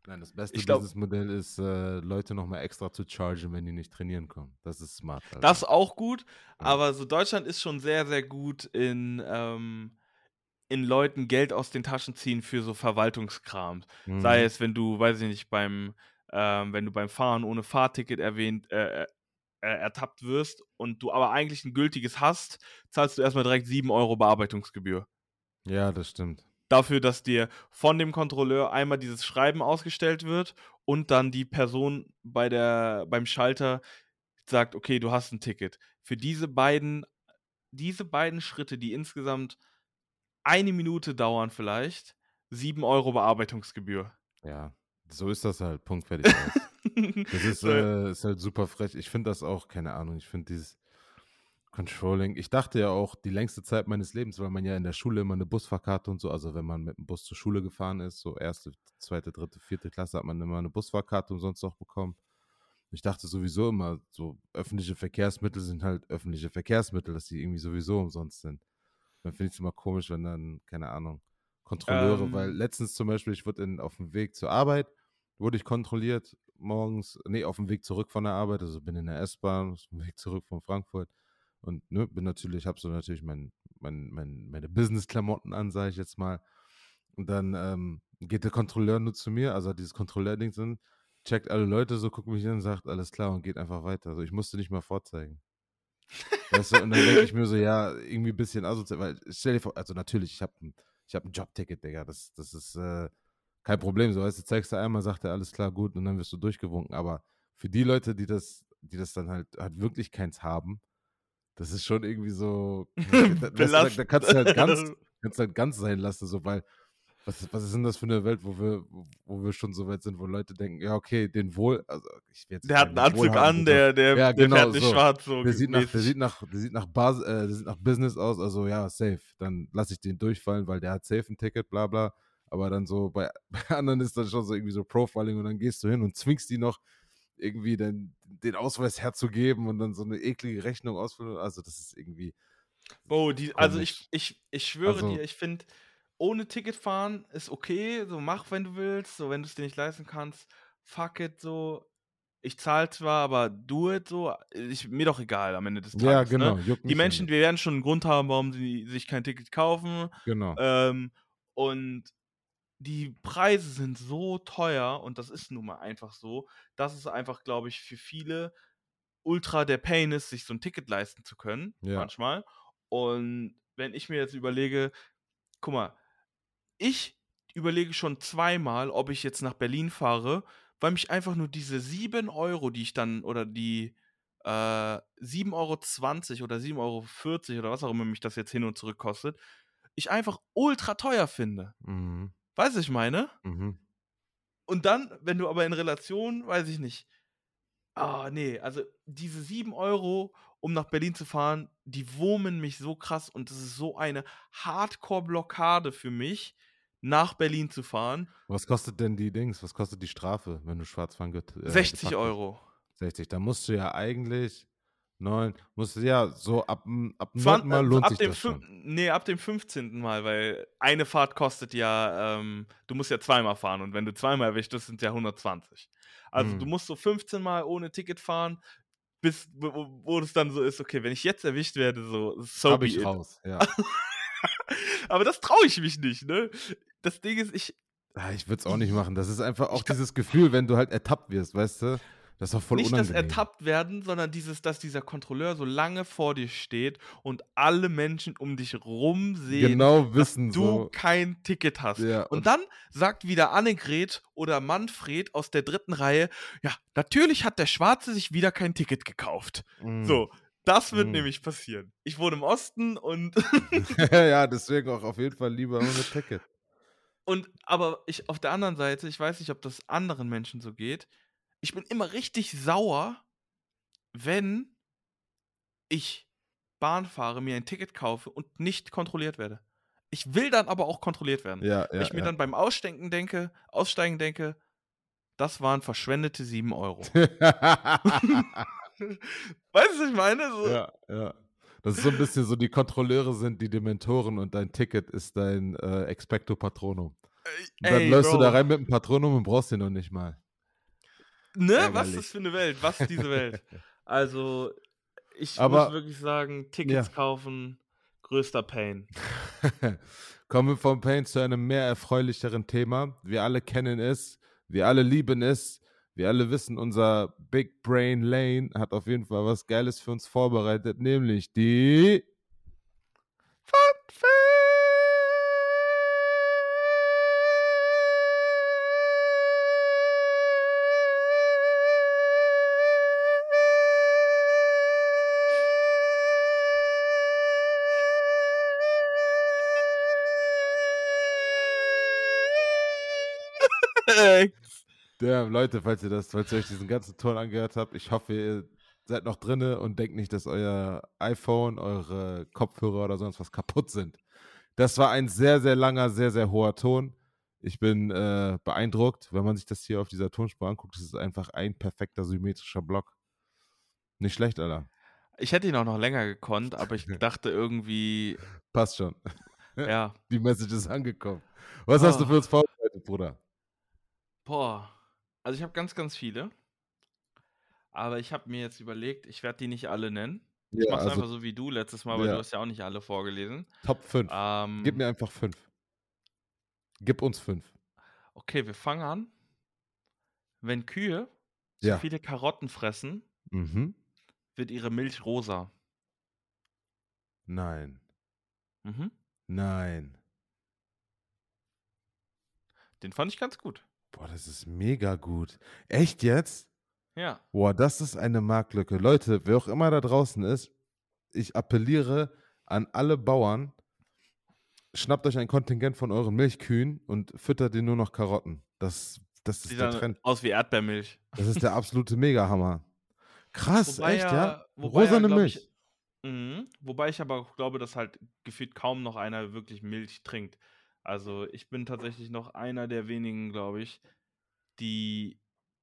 Nein, das beste glaub, Businessmodell ist, äh, Leute nochmal extra zu chargen, wenn die nicht trainieren kommen. Das ist smart. Also. Das ist auch gut, ja. aber so Deutschland ist schon sehr, sehr gut in, ähm, in Leuten Geld aus den Taschen ziehen für so Verwaltungskram. Mhm. Sei es, wenn du, weiß ich nicht, beim, ähm, wenn du beim Fahren ohne Fahrticket erwähnt, äh, äh, äh ertappt wirst und du aber eigentlich ein gültiges hast, zahlst du erstmal direkt 7 Euro Bearbeitungsgebühr. Ja, das stimmt dafür, dass dir von dem Kontrolleur einmal dieses Schreiben ausgestellt wird und dann die Person bei der, beim Schalter sagt, okay, du hast ein Ticket. Für diese beiden, diese beiden Schritte, die insgesamt eine Minute dauern vielleicht, 7 Euro Bearbeitungsgebühr. Ja, so ist das halt. Punkt fertig das ist, äh, ist halt super frech. Ich finde das auch, keine Ahnung, ich finde dieses Controlling. Ich dachte ja auch die längste Zeit meines Lebens, weil man ja in der Schule immer eine Busfahrkarte und so, also wenn man mit dem Bus zur Schule gefahren ist, so erste, zweite, dritte, vierte Klasse, hat man immer eine Busfahrkarte umsonst auch bekommen. Ich dachte sowieso immer, so öffentliche Verkehrsmittel sind halt öffentliche Verkehrsmittel, dass die irgendwie sowieso umsonst sind. Dann finde ich es immer komisch, wenn dann, keine Ahnung, Kontrolleure, ähm, weil letztens zum Beispiel, ich wurde in, auf dem Weg zur Arbeit, wurde ich kontrolliert morgens, nee, auf dem Weg zurück von der Arbeit, also bin in der S-Bahn, auf dem Weg zurück von Frankfurt und ne, bin natürlich, habe so natürlich mein, mein, mein, meine Business-Klamotten an, sage ich jetzt mal. Und dann ähm, geht der Kontrolleur nur zu mir, also dieses Kontrolleur-Ding sind, checkt alle Leute so, guckt mich an, sagt alles klar und geht einfach weiter. Also ich musste nicht mal vorzeigen. Weißt du, und dann denke ich mir so, ja, irgendwie ein bisschen asozial, weil stell dir vor, also natürlich, ich habe ich hab ein Jobticket, Digga, das, das ist äh, kein Problem. So, weißt du, zeigst du einmal, sagt er alles klar, gut, und dann wirst du durchgewunken. Aber für die Leute, die das, die das dann halt, halt wirklich keins haben, das ist schon irgendwie so. da, da, da, kannst du halt ganz, kannst halt ganz sein lassen, so, weil. Was, was ist denn das für eine Welt, wo wir, wo wir schon so weit sind, wo Leute denken, ja, okay, den Wohl, also ich jetzt Der hat einen Anzug an, der, der, ja, genau, der fährt nicht so. schwarz. So der, sieht nach, der, sieht nach, der, sieht nach Bas, äh, der sieht nach Business aus, also ja, safe. Dann lasse ich den durchfallen, weil der hat safe ein Ticket, bla bla. Aber dann so, bei, bei anderen ist das schon so irgendwie so Profiling und dann gehst du hin und zwingst die noch irgendwie den, den Ausweis herzugeben und dann so eine eklige Rechnung ausfüllen. Also das ist irgendwie. Oh, die, also ich, ich, ich schwöre also, dir, ich finde, ohne Ticket fahren ist okay, so mach, wenn du willst, so wenn du es dir nicht leisten kannst, fuck it, so. Ich zahle zwar, aber do it so. Ich, mir doch egal am Ende des Tages. Ja, genau. Ne? Die Menschen, wir werden schon einen Grund haben, warum sie sich kein Ticket kaufen. Genau. Ähm, und die Preise sind so teuer und das ist nun mal einfach so, dass es einfach, glaube ich, für viele ultra der Pain ist, sich so ein Ticket leisten zu können, ja. manchmal. Und wenn ich mir jetzt überlege, guck mal, ich überlege schon zweimal, ob ich jetzt nach Berlin fahre, weil mich einfach nur diese 7 Euro, die ich dann, oder die äh, 7,20 Euro oder 7,40 Euro oder was auch immer mich das jetzt hin und zurück kostet, ich einfach ultra teuer finde. Mhm. Weißt du, ich meine? Mhm. Und dann, wenn du aber in Relation, weiß ich nicht, ah, nee, also diese 7 Euro, um nach Berlin zu fahren, die wurmen mich so krass und das ist so eine Hardcore-Blockade für mich, nach Berlin zu fahren. Was kostet denn die Dings? Was kostet die Strafe, wenn du schwarz fahren äh, 60 Euro. 60, da musst du ja eigentlich neun, musst du ja so ab, ab dem Mal lohnt ab sich dem das schon. Nee, ab dem 15. Mal, weil eine Fahrt kostet ja, ähm, du musst ja zweimal fahren und wenn du zweimal erwischt bist, sind ja 120. Also hm. du musst so 15 Mal ohne Ticket fahren, bis wo, wo es dann so ist, okay, wenn ich jetzt erwischt werde, so so Hab ich it. raus, ja. Aber das traue ich mich nicht, ne? Das Ding ist, ich ja, ich würde es auch nicht machen. Das ist einfach auch dieses Gefühl, wenn du halt ertappt wirst, weißt du? Das ist doch voll Nicht unangenehm. das ertappt werden, sondern dieses, dass dieser Kontrolleur so lange vor dir steht und alle Menschen um dich rum sehen, genau wissen, dass du so. kein Ticket hast. Ja, und, und, dann sagt wieder Annegret oder Manfred aus der dritten Reihe, ja, natürlich hat der Schwarze sich wieder kein Ticket gekauft. Mm. So, das wird mm. nämlich passieren. Ich wohne im Osten und. ja, deswegen auch auf jeden Fall lieber ohne Ticket. Und aber ich auf der anderen Seite, ich weiß nicht, ob das anderen Menschen so geht ich bin immer richtig sauer, wenn ich Bahn fahre, mir ein Ticket kaufe und nicht kontrolliert werde. Ich will dann aber auch kontrolliert werden. Ja, ja, ich mir ja. dann beim Aussteigen denke, Aussteigen denke, das waren verschwendete 7 Euro. Weißt du, was ich meine? So. Ja, ja. Das ist so ein bisschen so, die Kontrolleure sind die Dementoren und dein Ticket ist dein äh, Expecto Patronum. Und dann Ey, läufst du da Bro. rein mit dem Patronum und brauchst den noch nicht mal. Ne? Was Ärgerlich. ist das für eine Welt? Was ist diese Welt? Also, ich Aber- muss wirklich sagen, Tickets Ja. kaufen, größter Pain. Kommen wir vom Pain zu einem mehr erfreulicheren Thema. Wir alle kennen es, wir alle lieben es, wir alle wissen, unser Big Brain Lane hat auf jeden Fall was Geiles für uns vorbereitet, nämlich die. Damn, Leute, falls ihr das, falls ihr euch diesen ganzen Ton angehört habt, ich hoffe, ihr seid noch drinne und denkt nicht, dass euer iPhone, eure Kopfhörer oder sonst was kaputt sind. Das war ein sehr, sehr langer, sehr, sehr hoher Ton. Ich bin äh, beeindruckt, wenn man sich das hier auf dieser Tonspur anguckt. Es ist einfach ein perfekter symmetrischer Block. Nicht schlecht, Alter. Ich hätte ihn auch noch länger gekonnt, aber ich dachte irgendwie, Passt schon. ja, Die Message ist angekommen. Was hast du Oh. für uns vorbereitet, Bruder? boah. Also ich habe ganz, ganz viele. Aber ich habe mir jetzt überlegt, ich werde die nicht alle nennen. Ich Ja, mache es also einfach so wie du letztes Mal, weil Ja. du hast ja auch nicht alle vorgelesen. Top 5. Ähm, Gib mir einfach 5. Gib uns 5. okay, wir fangen an. Wenn Kühe Ja. viele Karotten fressen, Mhm. wird ihre Milch rosa. Nein. Mhm. Nein. Den fand ich ganz gut. Boah, das ist mega gut. Echt jetzt? Ja. Boah, das ist eine Marktlücke. Leute, wer auch immer da draußen ist, ich appelliere an alle Bauern, schnappt euch ein Kontingent von euren Milchkühen und füttert die nur noch Karotten. Das, das Sieht ist der Trend. aus wie Erdbeermilch. Das ist der absolute Megahammer. Krass, Wobei echt, ja- ja? wobei ja, Rosane glaub Milch. ich- Mhm. Wobei ich aber glaube, dass halt gefühlt kaum noch einer wirklich Milch trinkt. Also ich bin tatsächlich noch einer der wenigen, glaube ich, die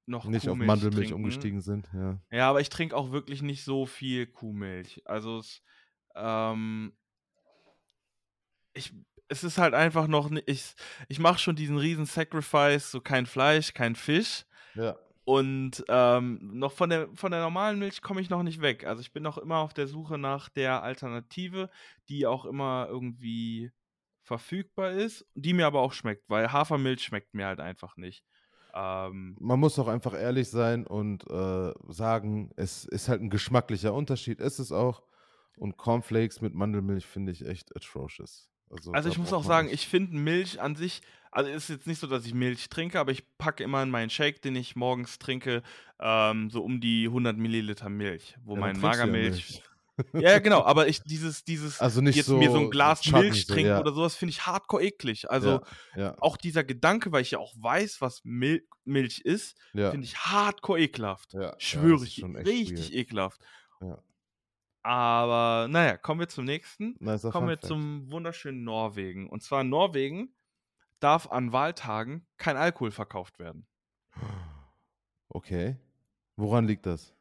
noch Nicht auf Kuhmilch Mandelmilch trinken. umgestiegen sind, ja. Ja, aber ich trinke auch wirklich nicht so viel Kuhmilch. Also es, ähm, ich, es ist halt einfach noch, ni- ich, ich mache schon diesen riesen Sacrifice, so kein Fleisch, kein Fisch. Ja. Und ähm, noch von der, von der normalen Milch komme ich noch nicht weg. Also ich bin noch immer auf der Suche nach der Alternative, die auch immer irgendwie verfügbar ist, die mir aber auch schmeckt, weil Hafermilch schmeckt mir halt einfach nicht. Ähm, Man muss auch einfach ehrlich sein und äh, sagen, es ist halt ein geschmacklicher Unterschied, ist es auch. Und Cornflakes mit Mandelmilch finde ich echt atrocious. Also, Also ich muss auch sagen, ich finde Milch an sich, also ist jetzt nicht so, dass ich Milch trinke, aber ich packe immer in meinen Shake, den ich morgens trinke, ähm, so um die 100 Milliliter Milch, wo Ja, mein Magermilch. Ja, genau, aber ich dieses, dieses Also nicht jetzt so mir so ein Glas Chutney, Milch trinken ja. oder sowas, finde ich hardcore eklig. Also ja, ja, auch dieser Gedanke, weil ich ja auch weiß, was Mil Milch ist, ja, finde ich hardcore ekelhaft. Schwöre ich, schon richtig weird. ekelhaft. Ja. Aber naja, kommen wir zum nächsten. Nicer Kommen wir zum wunderschönen Norwegen. Und zwar in Norwegen darf an Wahltagen kein Alkohol verkauft werden. Okay. Woran liegt das?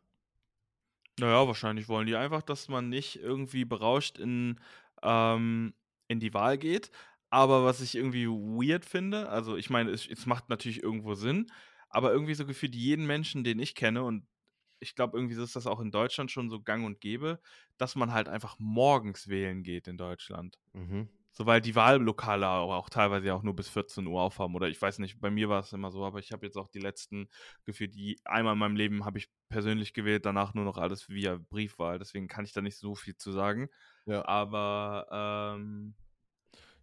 Naja, wahrscheinlich wollen die einfach, dass man nicht irgendwie berauscht in, ähm, in die Wahl geht. Aber was ich irgendwie weird finde, also ich meine, es, es macht natürlich irgendwo Sinn, aber irgendwie so gefühlt jeden Menschen, den ich kenne, und ich glaube, irgendwie ist das auch in Deutschland schon so gang und gäbe, dass man halt einfach morgens wählen geht in Deutschland. Mhm. So, weil die Wahllokale auch, auch teilweise ja auch nur bis 14 Uhr aufhaben. Oder ich weiß nicht, bei mir war es immer so, aber ich habe jetzt auch die letzten gefühlt, die einmal in meinem Leben habe ich persönlich gewählt, danach nur noch alles via Briefwahl. Deswegen kann ich da nicht so viel zu sagen. Ja. Aber ähm,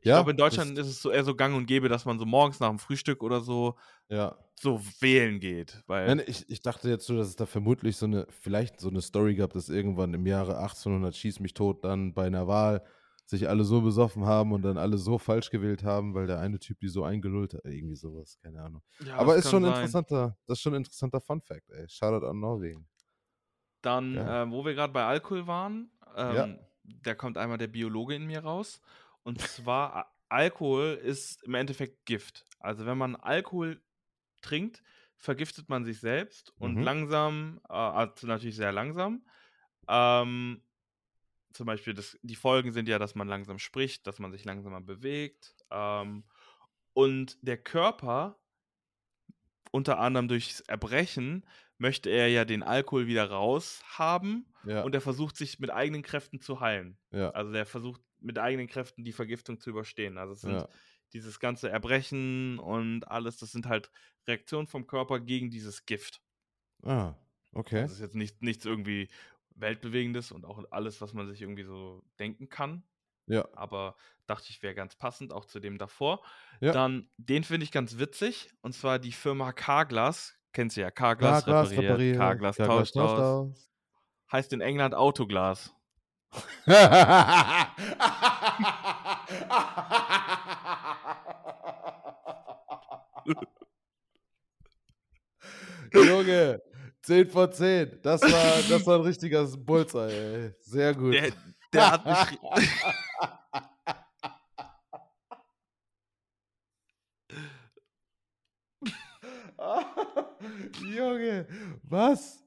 ich Ja, glaube, in Deutschland ist es so eher so gang und gäbe, dass man so morgens nach dem Frühstück oder so Ja. so wählen geht. Weil, Nein, ich, ich dachte jetzt so, dass es da vermutlich so eine, vielleicht so eine Story gab, dass irgendwann im Jahre 1800 schieß mich tot dann bei einer Wahl sich alle so besoffen haben und dann alle so falsch gewählt haben, weil der eine Typ die so eingelullt hat. Irgendwie sowas, keine Ahnung. ja, Aber ist schon ein sein. interessanter, das ist schon ein interessanter Fun Fact, ey. Shoutout an Norwegen. Dann, Ja. äh, wo wir gerade bei Alkohol waren, ähm, Ja. da kommt einmal der Biologe in mir raus. Und zwar, Alkohol ist im Endeffekt Gift. Also wenn man Alkohol trinkt, vergiftet man sich selbst und Mhm. langsam, äh, also natürlich sehr langsam. Ähm, zum Beispiel, das, die Folgen sind ja, dass man langsam spricht, dass man sich langsamer bewegt. Ähm, und der Körper, unter anderem durchs Erbrechen, möchte er ja den Alkohol wieder raushaben Ja, und er versucht sich mit eigenen Kräften zu heilen. ja, Also der versucht mit eigenen Kräften die Vergiftung zu überstehen. Also es sind ja. dieses ganze Erbrechen und alles, das sind halt Reaktionen vom Körper gegen dieses Gift. Ah, okay. Das ist jetzt nicht, nichts irgendwie Weltbewegendes und auch alles, was man sich irgendwie so denken kann. Ja, Aber dachte ich, wäre ganz passend, auch zu dem davor. Ja. Dann, den finde ich ganz witzig. Und zwar die Firma Carglass. Kennst du ja, Carglass, Carglass repariert, repariert, Carglass, Carglass tauscht aus. aus. Heißt in England Autoglas. Junge, 10 von 10. Das war, das war ein richtiger Bullseye, ey. Sehr gut. Der, der hat mich. Junge, was?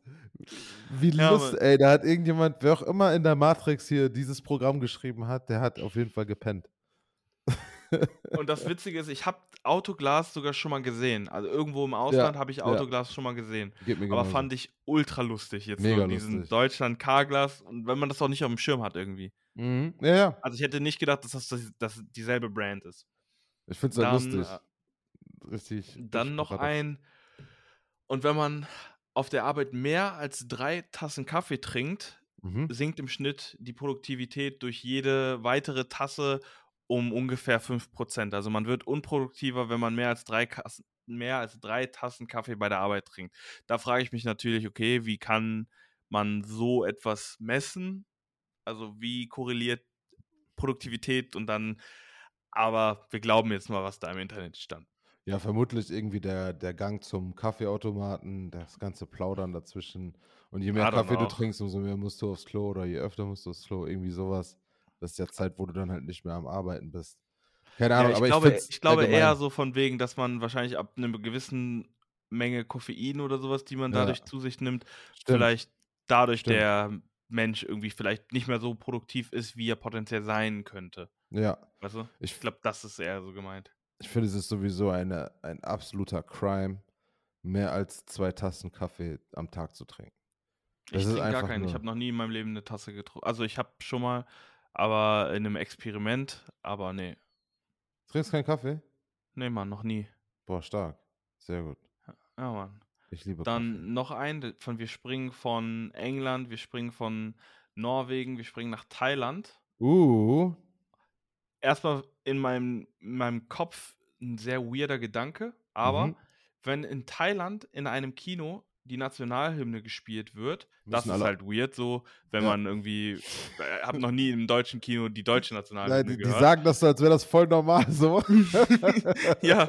Wie Ja, lustig, ey, da hat irgendjemand, wer auch immer in der Matrix hier dieses Programm geschrieben hat, der hat auf jeden Fall gepennt. Und das Witzige ist, ich habe Autoglas sogar schon mal gesehen. Also irgendwo im Ausland habe ich ja. Autoglas schon mal gesehen. Geht mir Aber genauso. fand ich ultra lustig jetzt Mega so diesen lustig. Deutschland Carglass und wenn man das auch nicht auf dem Schirm hat irgendwie. Mhm. Ja, ja, Also ich hätte nicht gedacht, dass das, das, das dieselbe Brand ist. ich finde es halt Dann, lustig. äh, Richtig. Dann noch ein und wenn man auf der Arbeit mehr als drei Tassen Kaffee trinkt, Mhm. sinkt im Schnitt die Produktivität durch jede weitere Tasse um ungefähr 5%. Also man wird unproduktiver, wenn man mehr als drei, Kassen, mehr als drei Tassen Kaffee bei der Arbeit trinkt. Da frage ich mich natürlich, okay, wie kann man so etwas messen? Also wie korreliert Produktivität und dann, aber wir glauben jetzt mal, was da im Internet stand. Ja, vermutlich irgendwie der, der Gang zum Kaffeeautomaten, das ganze Plaudern dazwischen. Und je mehr Kaffee du know. trinkst, umso mehr musst du aufs Klo oder je öfter musst du aufs Klo, irgendwie sowas. Das ist ja Zeit, wo du dann halt nicht mehr am Arbeiten bist. Keine Ja, Ahnung, ich, aber glaube, ich ich glaube eher so von wegen, dass man wahrscheinlich ab einer gewissen Menge Koffein oder sowas, die man Ja. dadurch zu sich nimmt, Stimmt. vielleicht dadurch Stimmt. der Mensch irgendwie vielleicht nicht mehr so produktiv ist, wie er potenziell sein könnte. Ja, Weißt du? ich, Ich glaube, das ist eher so gemeint. ich finde, es ist sowieso eine, ein absoluter Crime, mehr als zwei Tassen Kaffee am Tag zu trinken. Das ich trinke gar keinen. Ich habe noch nie in meinem Leben eine Tasse getrunken. Also ich habe schon mal, aber in einem Experiment, aber nee. Trinkst keinen Kaffee? Nee, Mann, noch nie. Boah, stark. Sehr gut. Ja, Mann. Ich liebe Dann noch ein, von wir springen von England, wir springen von Norwegen, wir springen nach Thailand. Kaffee. Uh, erstmal in meinem, in meinem Kopf ein sehr weirder Gedanke, aber Mhm. wenn in Thailand in einem Kino die Nationalhymne gespielt wird, das Müssen ist alle- halt weird so, wenn Ja. man irgendwie, äh, hab noch nie im deutschen Kino die deutsche Nein, Nationalhymne die, die gehört. sagen das so, als wäre das voll normal so. ja,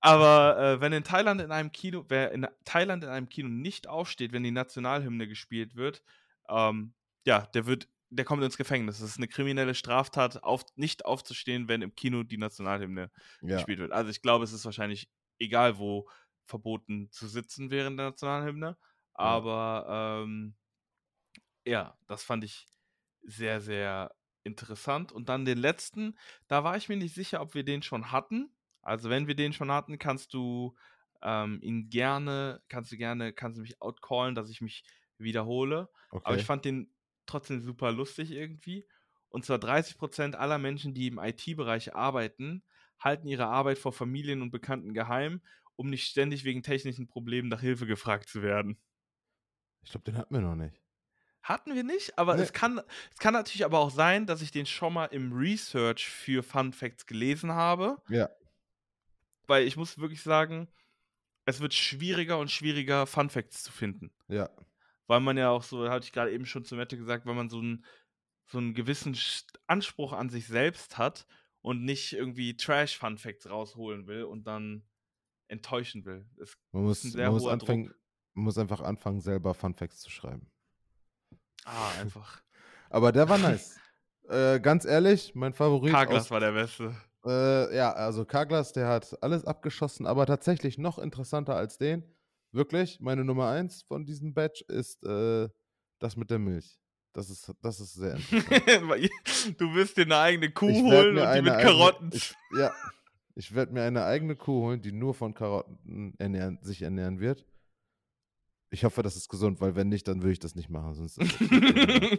aber äh, wenn in Thailand in einem Kino, wer in Thailand in einem Kino nicht aufsteht, wenn die Nationalhymne gespielt wird, ähm, ja, der wird, der kommt ins Gefängnis. Das ist eine kriminelle Straftat, auf, nicht aufzustehen, wenn im Kino die Nationalhymne Ja, gespielt wird. Also ich glaube, es ist wahrscheinlich egal, wo verboten zu sitzen während der Nationalhymne. Aber ähm, ja, das fand ich sehr, sehr interessant. Und dann den letzten, da war ich mir nicht sicher, ob wir den schon hatten. Also wenn wir den schon hatten, kannst du ähm, ihn gerne, kannst du gerne, kannst du mich outcallen, dass ich mich wiederhole. okay. Aber ich fand den trotzdem super lustig irgendwie. Und zwar 30% aller Menschen, die im IT-Bereich arbeiten, halten ihre Arbeit vor Familien und Bekannten geheim, um nicht ständig wegen technischen Problemen nach Hilfe gefragt zu werden. ich glaube, den hatten wir noch nicht. Hatten wir nicht, aber Nee. es, kann, es kann natürlich aber auch sein, dass ich den schon mal im Research für Fun Facts gelesen habe. Ja. Weil ich muss wirklich sagen, es wird schwieriger und schwieriger, Fun Facts zu finden. Ja, weil man ja auch so, hatte ich gerade eben schon zu Mette gesagt, weil man so einen, so einen gewissen Anspruch an sich selbst hat und nicht irgendwie Trash-Fun-Facts rausholen will und dann enttäuschen will. Es, man muss, ein sehr man muss, anfangen, man muss einfach anfangen, selber Funfacts zu schreiben. ah, einfach. Aber der war nice. äh, ganz ehrlich, mein Favorit. Carglass aus, war der Beste. äh, ja, also Carglass, der hat alles abgeschossen, aber tatsächlich noch interessanter als den wirklich, meine Nummer eins von diesem Batch ist äh, das mit der Milch. Das ist, das ist sehr interessant. du wirst dir eine eigene Kuh holen und die mit Karotten. Eigene, ich, ja, ich werde mir eine eigene Kuh holen, die nur von Karotten ernähren, sich ernähren wird. Ich hoffe, das ist gesund, weil wenn nicht, dann würde ich das nicht machen. Sonst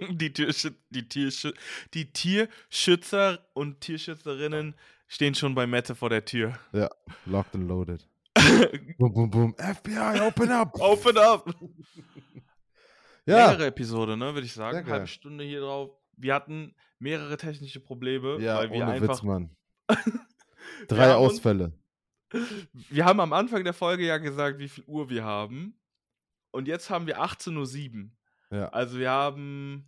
die, Tierschü die, Tierschü die Tierschützer und Tierschützerinnen stehen schon bei Mette vor der Tür. Ja, locked and loaded. boom, boom, boom. FBI, open up! Open up! ja. Längere Episode, ne, würde ich sagen. Halbe Stunde hier drauf. Wir hatten mehrere technische Probleme, ja, weil wir ohne einfach. Witz, Mann. Drei Ausfälle. Uns, wir haben am Anfang der Folge ja gesagt, wie viel Uhr wir haben. Und jetzt haben wir 18.07 Uhr. Ja. Also wir haben.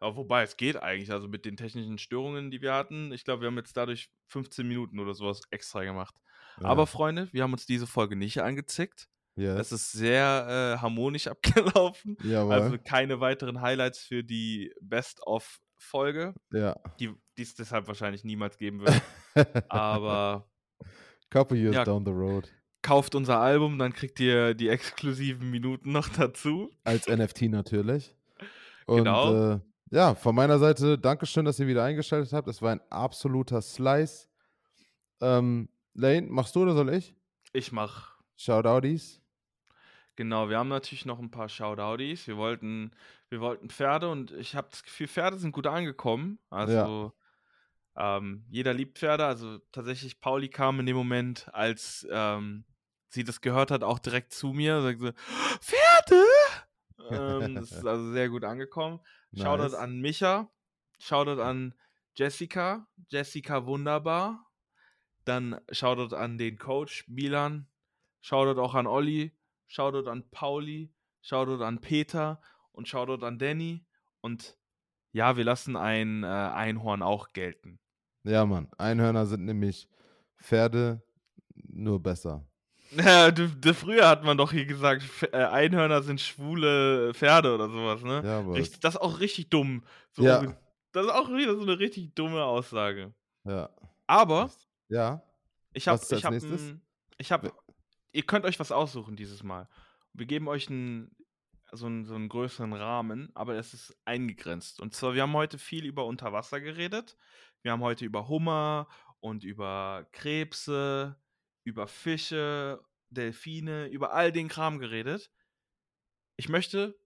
Ja, wobei, es geht eigentlich. Also mit den technischen Störungen, die wir hatten. Ich glaube, wir haben jetzt dadurch 15 Minuten oder sowas extra gemacht. Ja. Aber Freunde, wir haben uns diese Folge nicht angezickt. Yes. Es ist sehr äh, harmonisch abgelaufen. Jawohl. Also keine weiteren Highlights für die Best-of-Folge. Ja. Die, die es deshalb wahrscheinlich niemals geben wird. Aber. Couple years ja, down the road kauft unser Album, dann kriegt ihr die exklusiven Minuten noch dazu. Als NFT natürlich. Und, genau. Äh, ja, von meiner Seite, Dankeschön, dass ihr wieder eingeschaltet habt. Es war ein absoluter Slice. Ähm, Lane, machst du oder soll ich? Ich mach. Shoutouties. Genau, wir haben natürlich noch ein paar Shoutouties. Wir wollten, wir wollten Pferde und ich habe das Gefühl, Pferde sind gut angekommen. Also ja. Ähm, jeder liebt Pferde, also tatsächlich Pauli kam in dem Moment, als ähm, sie das gehört hat, auch direkt zu mir, sagt so, Pferde! ähm, das ist also sehr gut angekommen. Nice. Shoutout an Micha, Shoutout an Jessica, Jessica wunderbar. Dann Shoutout an den Coach Milan, Shoutout auch an Olli, Shoutout an Pauli, Shoutout an Peter und Shoutout an Danny. Und ja, wir lassen ein äh, Einhorn auch gelten. Ja, Mann. Einhörner sind nämlich Pferde nur besser. Ja, du, du, früher hat man doch hier gesagt, äh, Einhörner sind schwule Pferde oder sowas, ne? Ja, aber richtig, das ist auch richtig dumm. So, ja. Das ist auch wieder so eine richtig dumme Aussage. Ja. Aber. Ja. Ich hab, ich hab, ich hab, ihr könnt euch was aussuchen dieses Mal. Wir geben euch einen, so, einen, so einen größeren Rahmen, aber es ist eingegrenzt. Und zwar, wir haben heute viel über Unterwasser geredet. Wir haben heute über Hummer und über Krebse, über Fische, Delfine, über all den Kram geredet. Ich möchte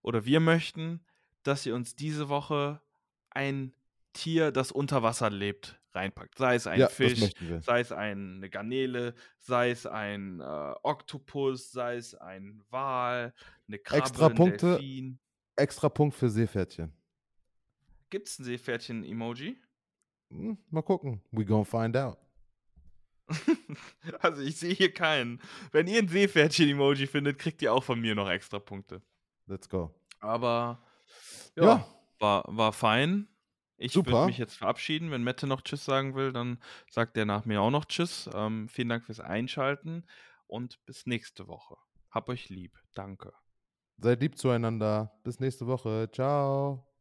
oder wir möchten, dass ihr uns diese Woche ein Tier, das unter Wasser lebt, reinpackt. Sei es ein ja, Fisch, sei es eine Garnele, sei es ein äh, Oktopus, sei es ein Wal, eine Krabbe, extra Punkte, Delfin. Extra Punkt für Seepferdchen. Gibt es ein Seepferdchen-Emoji? Hm, mal gucken. We gonna find out. also ich sehe hier keinen. Wenn ihr ein Seepferdchen-Emoji findet, kriegt ihr auch von mir noch extra Punkte. Let's go. Aber ja, ja. War, war fein. Ich würde mich jetzt verabschieden. Wenn Mette noch Tschüss sagen will, dann sagt er nach mir auch noch Tschüss. Ähm, vielen Dank fürs Einschalten und bis nächste Woche. Hab euch lieb. Danke. Seid lieb zueinander. Bis nächste Woche. Ciao.